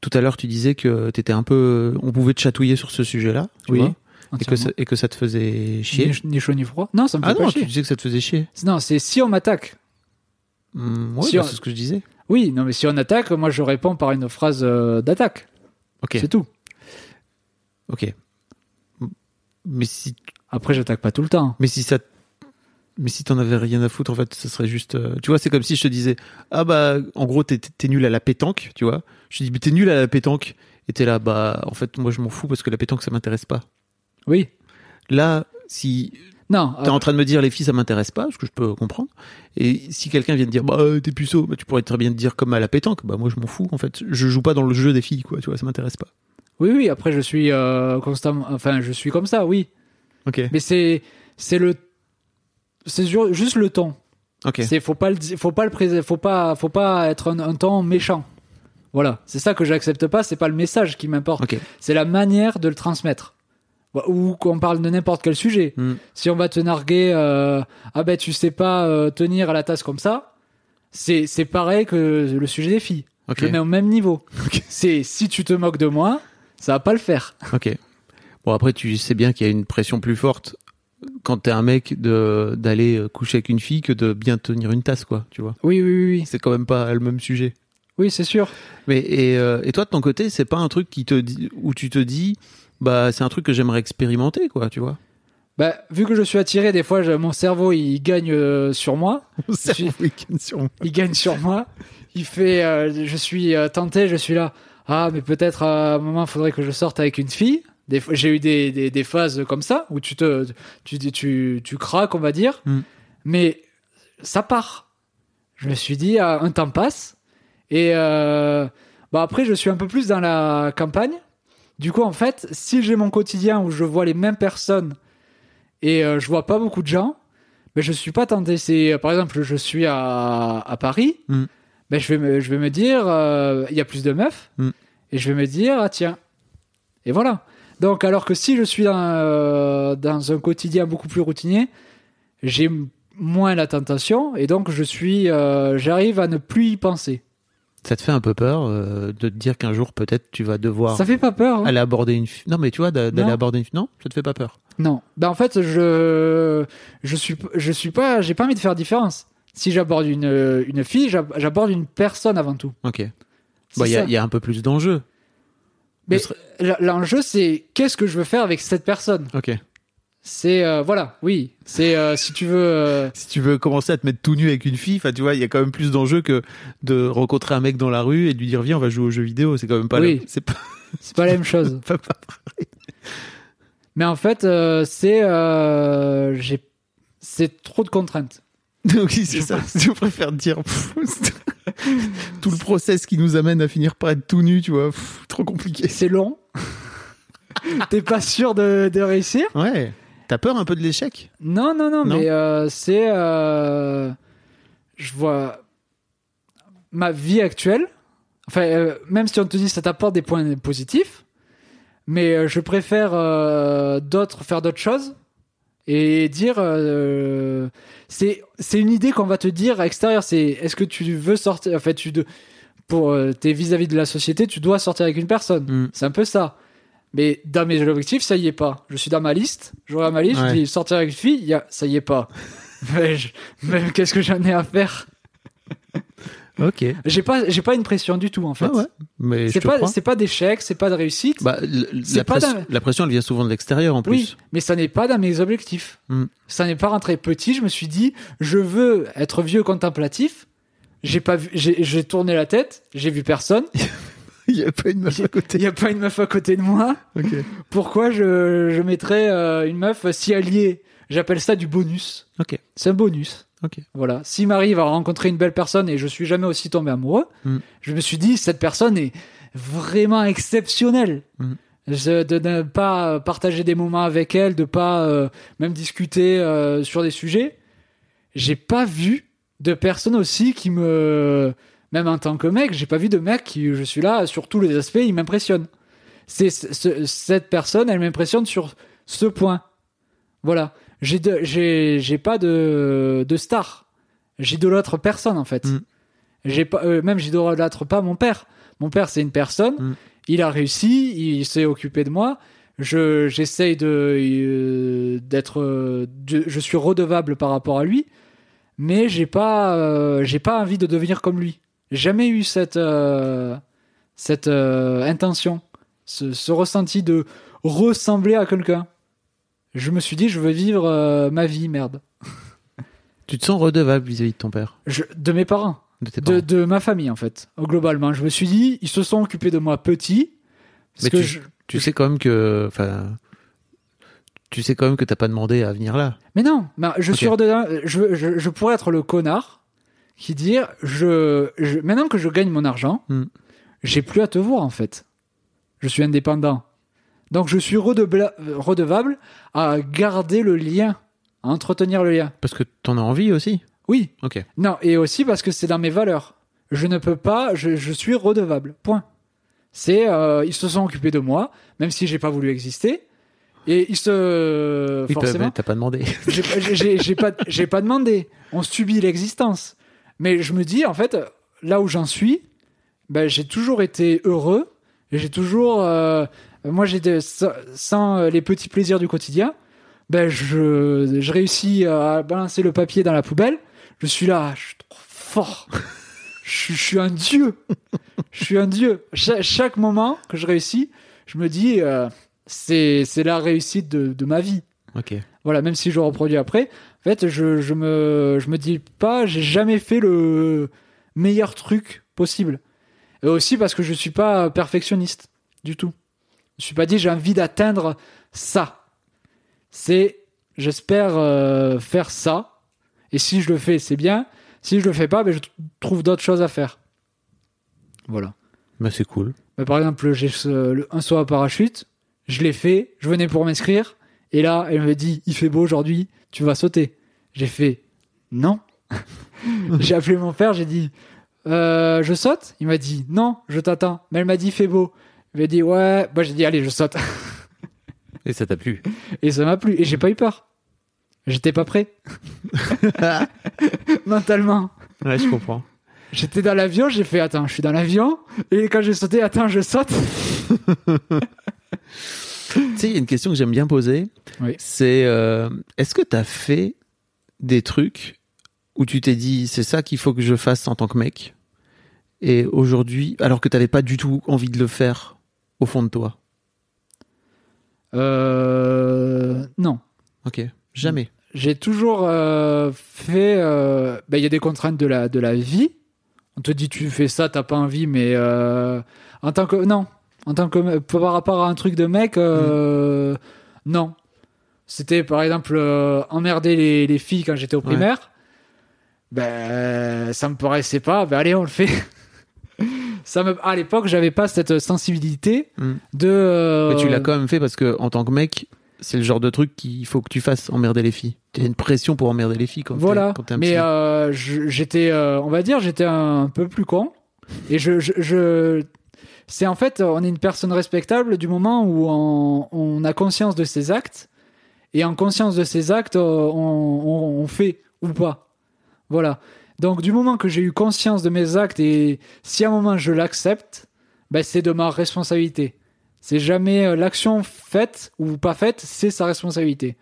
tout à l'heure, tu disais que t'étais un peu, on pouvait te chatouiller sur ce sujet-là, Oui, vois, et que, ça, et que ça te faisait chier. Ni, ni chaud ni froid. Non, ça me fait Ah pas non, chier. tu disais que ça te faisait chier. Non, c'est si on m'attaque. Ouais, Si bah, on- c'est ce que je disais. Oui, non, mais si on attaque, moi je réponds par une phrase euh, d'attaque. Ok, C'est tout. ok. Mais si Après, j'attaque pas tout le temps. Mais si ça, mais si t'en avais rien à foutre, en fait, ce serait juste, euh, tu vois, c'est comme si je te disais, ah bah, en gros, t'es, t'es nul à la pétanque, tu vois. Je te dis, mais t'es nul à la pétanque. Et t'es là, bah, en fait, moi, je m'en fous parce que la pétanque, ça m'intéresse pas. Oui. Là, si Non. t'es euh, en train de me dire, les filles, ça m'intéresse pas, ce que je peux comprendre. Et si quelqu'un vient te dire, bah, euh, t'es puceau, bah, tu pourrais très bien te dire comme à la pétanque, bah, moi, je m'en fous, en fait. Je joue pas dans le jeu des filles, quoi, tu vois, ça m'intéresse pas. Oui, oui. Après, je suis euh, constamment. Enfin, je suis comme ça, oui. Ok. Mais c'est, c'est le, c'est ju- juste le ton. Ok. C'est, faut pas le, faut pas le faut pas, faut pas être un, un ton méchant. Voilà. C'est ça que j'accepte pas. C'est pas le message qui m'importe. Ok. C'est la manière de le transmettre. Ou qu'on parle de n'importe quel sujet. Hmm. Si on va te narguer, euh, ah ben tu sais pas euh, tenir à la tasse comme ça, c'est c'est pareil que le sujet des filles. Ok. Je le mets au même niveau. C'est si tu te moques de moi, ça va pas le faire. Ok. Bon après tu sais bien qu'il y a une pression plus forte quand t'es un mec de d'aller euh, coucher avec une fille que de bien tenir une tasse quoi, tu vois. Oui, oui, oui, oui. C'est quand même pas le même sujet. Oui, c'est sûr. Mais et, euh, et toi de ton côté c'est pas un truc qui te dit où tu te dis bah c'est un truc que j'aimerais expérimenter quoi, tu vois. Bah, vu que je suis attiré, des fois, je- mon cerveau, il gagne euh, sur moi. Sur moi. Il gagne sur moi. Il fait, euh, je suis euh, tenté, je suis là. Ah, mais peut-être à un moment, il faudrait que je sorte avec une fille. Des fois, j'ai eu des, des, des phases comme ça où tu te, tu, tu, tu, tu craques, on va dire. Mm. Mais ça part. Je me suis dit, ah, un temps passe. Et euh, bah après, je suis un peu plus dans la campagne. Du coup, en fait, si j'ai mon quotidien où je vois les mêmes personnes et euh, je vois pas beaucoup de gens, mais je suis pas tenté. C'est par exemple, je suis à, à Paris, Mm. ben je vais me, je vais me dire, euh, il y a plus de meufs, Mm. et je vais me dire, ah tiens, et voilà. Donc alors que si je suis dans, euh, dans un quotidien beaucoup plus routinier, j'ai moins la tentation, et donc je suis, euh, j'arrive à ne plus y penser. Ça te fait un peu peur euh, de te dire qu'un jour peut-être tu vas devoir Ça fait pas peur. hein. aller aborder une fille. Non, mais tu vois, d'a- d'aller aborder une fille. Non, ça te fait pas peur? Non. Ben en fait, je je suis je suis pas j'ai pas envie de faire différence. Si j'aborde une une fille, j'ab- j'aborde une personne avant tout. Ok. Bah, il y, a- y un peu plus d'enjeu. Mais serait- l'enjeu c'est qu'est-ce que je veux faire avec cette personne? Ok. C'est euh, voilà, oui, c'est euh, si tu veux euh, Si tu veux commencer à te mettre tout nu avec une fille, enfin, tu vois, il y a quand même plus d'enjeux que de rencontrer un mec dans la rue et de lui dire viens, on va jouer aux jeux vidéo. C'est quand même pas. Oui. le- C'est pas, c'est pas la même chose. pas, pas- Mais en fait, c'est j'ai c'est trop de contraintes. Donc, oui, c'est ça. Je préfère dire tout le process qui nous amène à finir par être tout nu, tu vois, pff, trop compliqué. C'est long. T'es pas sûr de, de réussir? Ouais. T'as peur un peu de l'échec? Non, non, non, Non. mais euh, c'est. euh, je vois ma vie actuelle. Enfin, euh, même si on te dit ça t'apporte des points positifs, mais je préfère d'autres faire d'autres choses et dire. c'est une idée qu'on va te dire à l'extérieur. C'est est-ce que tu veux sortir. En fait, tu de, pour t'es vis-à-vis de la société, tu dois sortir avec une personne. Mm. C'est un peu ça. Mais dans mes objectifs, ça y est pas. Je suis dans ma liste, je regarde ma liste, Ouais. je dis sortir avec une fille, il y a, ça y est pas. mais qu'est-ce que j'en ai à faire? Ok. J'ai pas, j'ai pas une pression du tout en fait. Ah ouais. Mais c'est pas, c'est pas d'échec, c'est pas de réussite. Bah, la, pas pression, la pression, elle vient souvent de l'extérieur en plus. oui, mais ça n'est pas dans mes objectifs. Mm. Ça n'est pas rentré petit. Je me suis dit, je veux être vieux contemplatif. J'ai pas vu, j'ai tourné la tête, j'ai vu personne. Il y a pas une meuf à Il côté. y a pas une meuf à côté de moi. Pourquoi je, je mettrais euh, une meuf si alliée? J'appelle ça du bonus. Ok. C'est un bonus. Ok. Voilà. S'il m'arrive à rencontrer une belle personne et je suis jamais aussi tombé amoureux, Mm. je me suis dit, cette personne est vraiment exceptionnelle. Mm. Je- de ne pas partager des moments avec elle, de pas euh, même discuter euh, sur des sujets. J'ai pas vu de personne aussi qui me, même en tant que mec, j'ai pas vu de mec qui, je suis là, sur tous les aspects, il m'impressionne. C'est ce- cette personne, elle m'impressionne sur ce point. Voilà. J'ai de- j'ai j'ai pas de de star. J'idolâtre personne en fait. Mm. J'ai pas euh, même j'idolâtre pas mon père. Mon père c'est une personne. Mm. Il a réussi, il s'est occupé de moi. Je j'essaye de euh, d'être euh, de- je suis redevable par rapport à lui, mais j'ai pas euh, j'ai pas envie de devenir comme lui. Jamais eu cette euh, cette euh, intention, ce, ce ressenti de ressembler à quelqu'un. Je me suis dit, je veux vivre euh, ma vie, merde. Tu te sens redevable vis-à-vis de ton père, Je- de mes parents, de tes parents. de, de ma famille en fait, globalement. Je me suis dit, ils se sont occupés de moi petit. Parce Mais que tu- je- Tu sais quand même que, tu sais quand même que t'as pas demandé à venir là. Mais non, je suis redevable. Je, je, je pourrais être le connard qui dit, je, je- maintenant que je gagne mon argent, Hmm. j'ai plus à te voir en fait. Je suis indépendant. Donc je suis redevable à garder le lien, à entretenir le lien. Parce que t'en as envie aussi. Oui, Ok. Non, et aussi parce que c'est dans mes valeurs. Je ne peux pas, je, je suis redevable. Point. C'est, euh, ils se sont occupés de moi, même si j'ai pas voulu exister. Et ils se, Oui, forcément, t'as pas demandé. j'ai pas- pas demandé. On subit l'existence. Mais je me dis, en fait, là où j'en suis, ben, j'ai toujours été heureux. Et j'ai toujours, euh, moi, j'ai sans, euh, les petits plaisirs du quotidien, ben, je, je réussis à balancer le papier dans la poubelle. Je suis là, je suis trop fort. je, suis- je suis un dieu. Je suis un dieu. Cha- chaque moment que je réussis, je me dis, euh, c'est, c'est la réussite de, de ma vie. ok. Voilà, même si je reproduis après, en fait, je, je me, je me dis pas, j'ai jamais fait le meilleur truc possible. Et aussi parce que je suis pas perfectionniste du tout. Je suis pas dit j'ai envie d'atteindre ça. C'est, j'espère euh, faire ça. Et si je le fais, c'est bien. Si je le fais pas, ben, je trouve d'autres choses à faire. Voilà. Bah c'est cool. Mais par exemple, j'ai un saut à parachute, je l'ai fait, je venais pour m'inscrire, et là, elle me dit, il fait beau aujourd'hui, tu vas sauter. J'ai fait, non. j'ai appelé mon père, j'ai dit, Euh, je saute Il m'a dit, non, je t'attends. Mais elle m'a dit, il fait beau. Il m'a dit, ouais, bah j'ai dit, allez, je saute. Et ça t'a plu. Et ça m'a plu, et j'ai pas eu peur. J'étais pas prêt. Mentalement. Ouais, je comprends. J'étais dans l'avion, j'ai fait attends, je suis dans l'avion. Et quand j'ai sauté, attends, je saute. tu sais, il y a une question que j'aime bien poser. Oui. C'est euh, est-ce que tu as fait des trucs où tu t'es dit c'est ça qu'il faut que je fasse en tant que mec et aujourd'hui alors que tu n'avais pas du tout envie de le faire au fond de toi? Euh, non. Ok, jamais. J'ai toujours euh, fait. euh, ben, Il y a des contraintes de la, de la vie. On te dit tu fais ça, t'as pas envie, mais en tant que non, en tant que par rapport à un truc de mec, euh, non. C'était par exemple euh, emmerder les, les filles quand j'étais au Ouais. primaire. Ben ça me paraissait pas. Ben allez, on le fait. ça me à l'époque j'avais pas cette sensibilité Mm. de. euh, Mais tu l'as quand même fait parce que en tant que mec, c'est le genre de truc qu'il faut que tu fasses emmerder les filles. Tu as une pression pour emmerder les filles quand Voilà. t'es un Mais euh, j'étais, euh, on va dire, j'étais un, peu plus con. Et je, je, je- c'est en fait, on est une personne respectable du moment où on, on a conscience de ses actes. Et en conscience de ses actes, euh, on, on- on fait ou pas. Voilà. Donc du moment que j'ai eu conscience de mes actes et si à un moment je l'accepte, ben, c'est de ma responsabilité. C'est jamais euh, l'action faite ou pas faite, c'est sa responsabilité.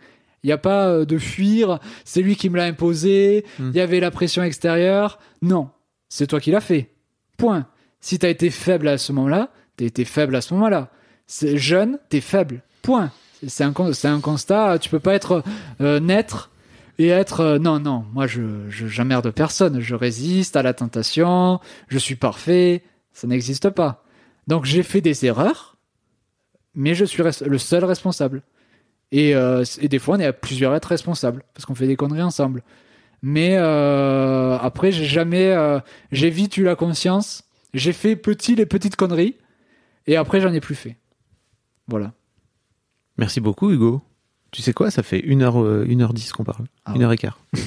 Il n'y a pas euh, de fuir, c'est lui qui me l'a imposé, il Mm. y avait la pression extérieure. Non, c'est toi qui l'as fait. Point. Si t'as été faible à ce moment-là, t'as été faible à ce moment-là. C'est jeune, t'es faible. Point. C'est- un, un constat. Tu peux pas être euh, naître et être euh, non non. Moi je je j'emmerde personne. Je résiste à la tentation. Je suis parfait. Ça n'existe pas. Donc j'ai fait des erreurs, mais je suis le seul responsable. Et, euh, et des fois, on est à plusieurs à être responsables parce qu'on fait des conneries ensemble. Mais après, j'ai jamais, euh, j'ai vite eu la conscience. J'ai fait petit les petites conneries et après, j'en ai plus fait. Voilà. Merci beaucoup, Hugo. Tu sais quoi? Ça fait 1h, 1h10 qu'on parle. Ah 1h15.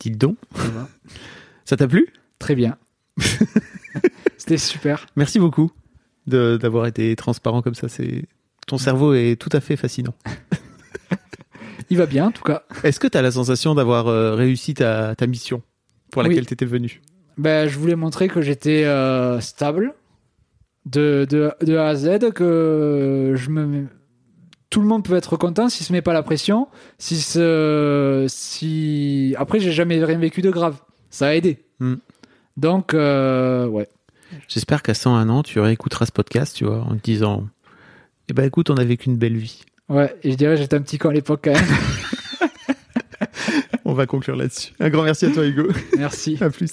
Dites donc. Ça t'a plu? Très bien. C'était super. Merci beaucoup de- d'avoir été transparent comme ça. C'est Ton cerveau est tout à fait fascinant. Il va bien, en tout cas. Est-ce que tu as la sensation d'avoir euh, réussi ta, ta mission pour Oui. laquelle tu étais venu? Ben, je voulais montrer que j'étais euh, stable de, de, de A à Z, que je me... tout le monde peut être content s'il se met pas la pression. Si ce... si après j'ai jamais rien vécu de grave, ça a aidé. Hmm. Donc euh, ouais, J'espère qu'à 101 ans, tu réécouteras ce podcast, tu vois, en te disant Eh ben écoute, on a vécu une belle vie. ouais. Et je dirais j'étais un petit con à l'époque quand même. On va conclure là-dessus. Un grand merci à toi, Hugo. Merci. À plus.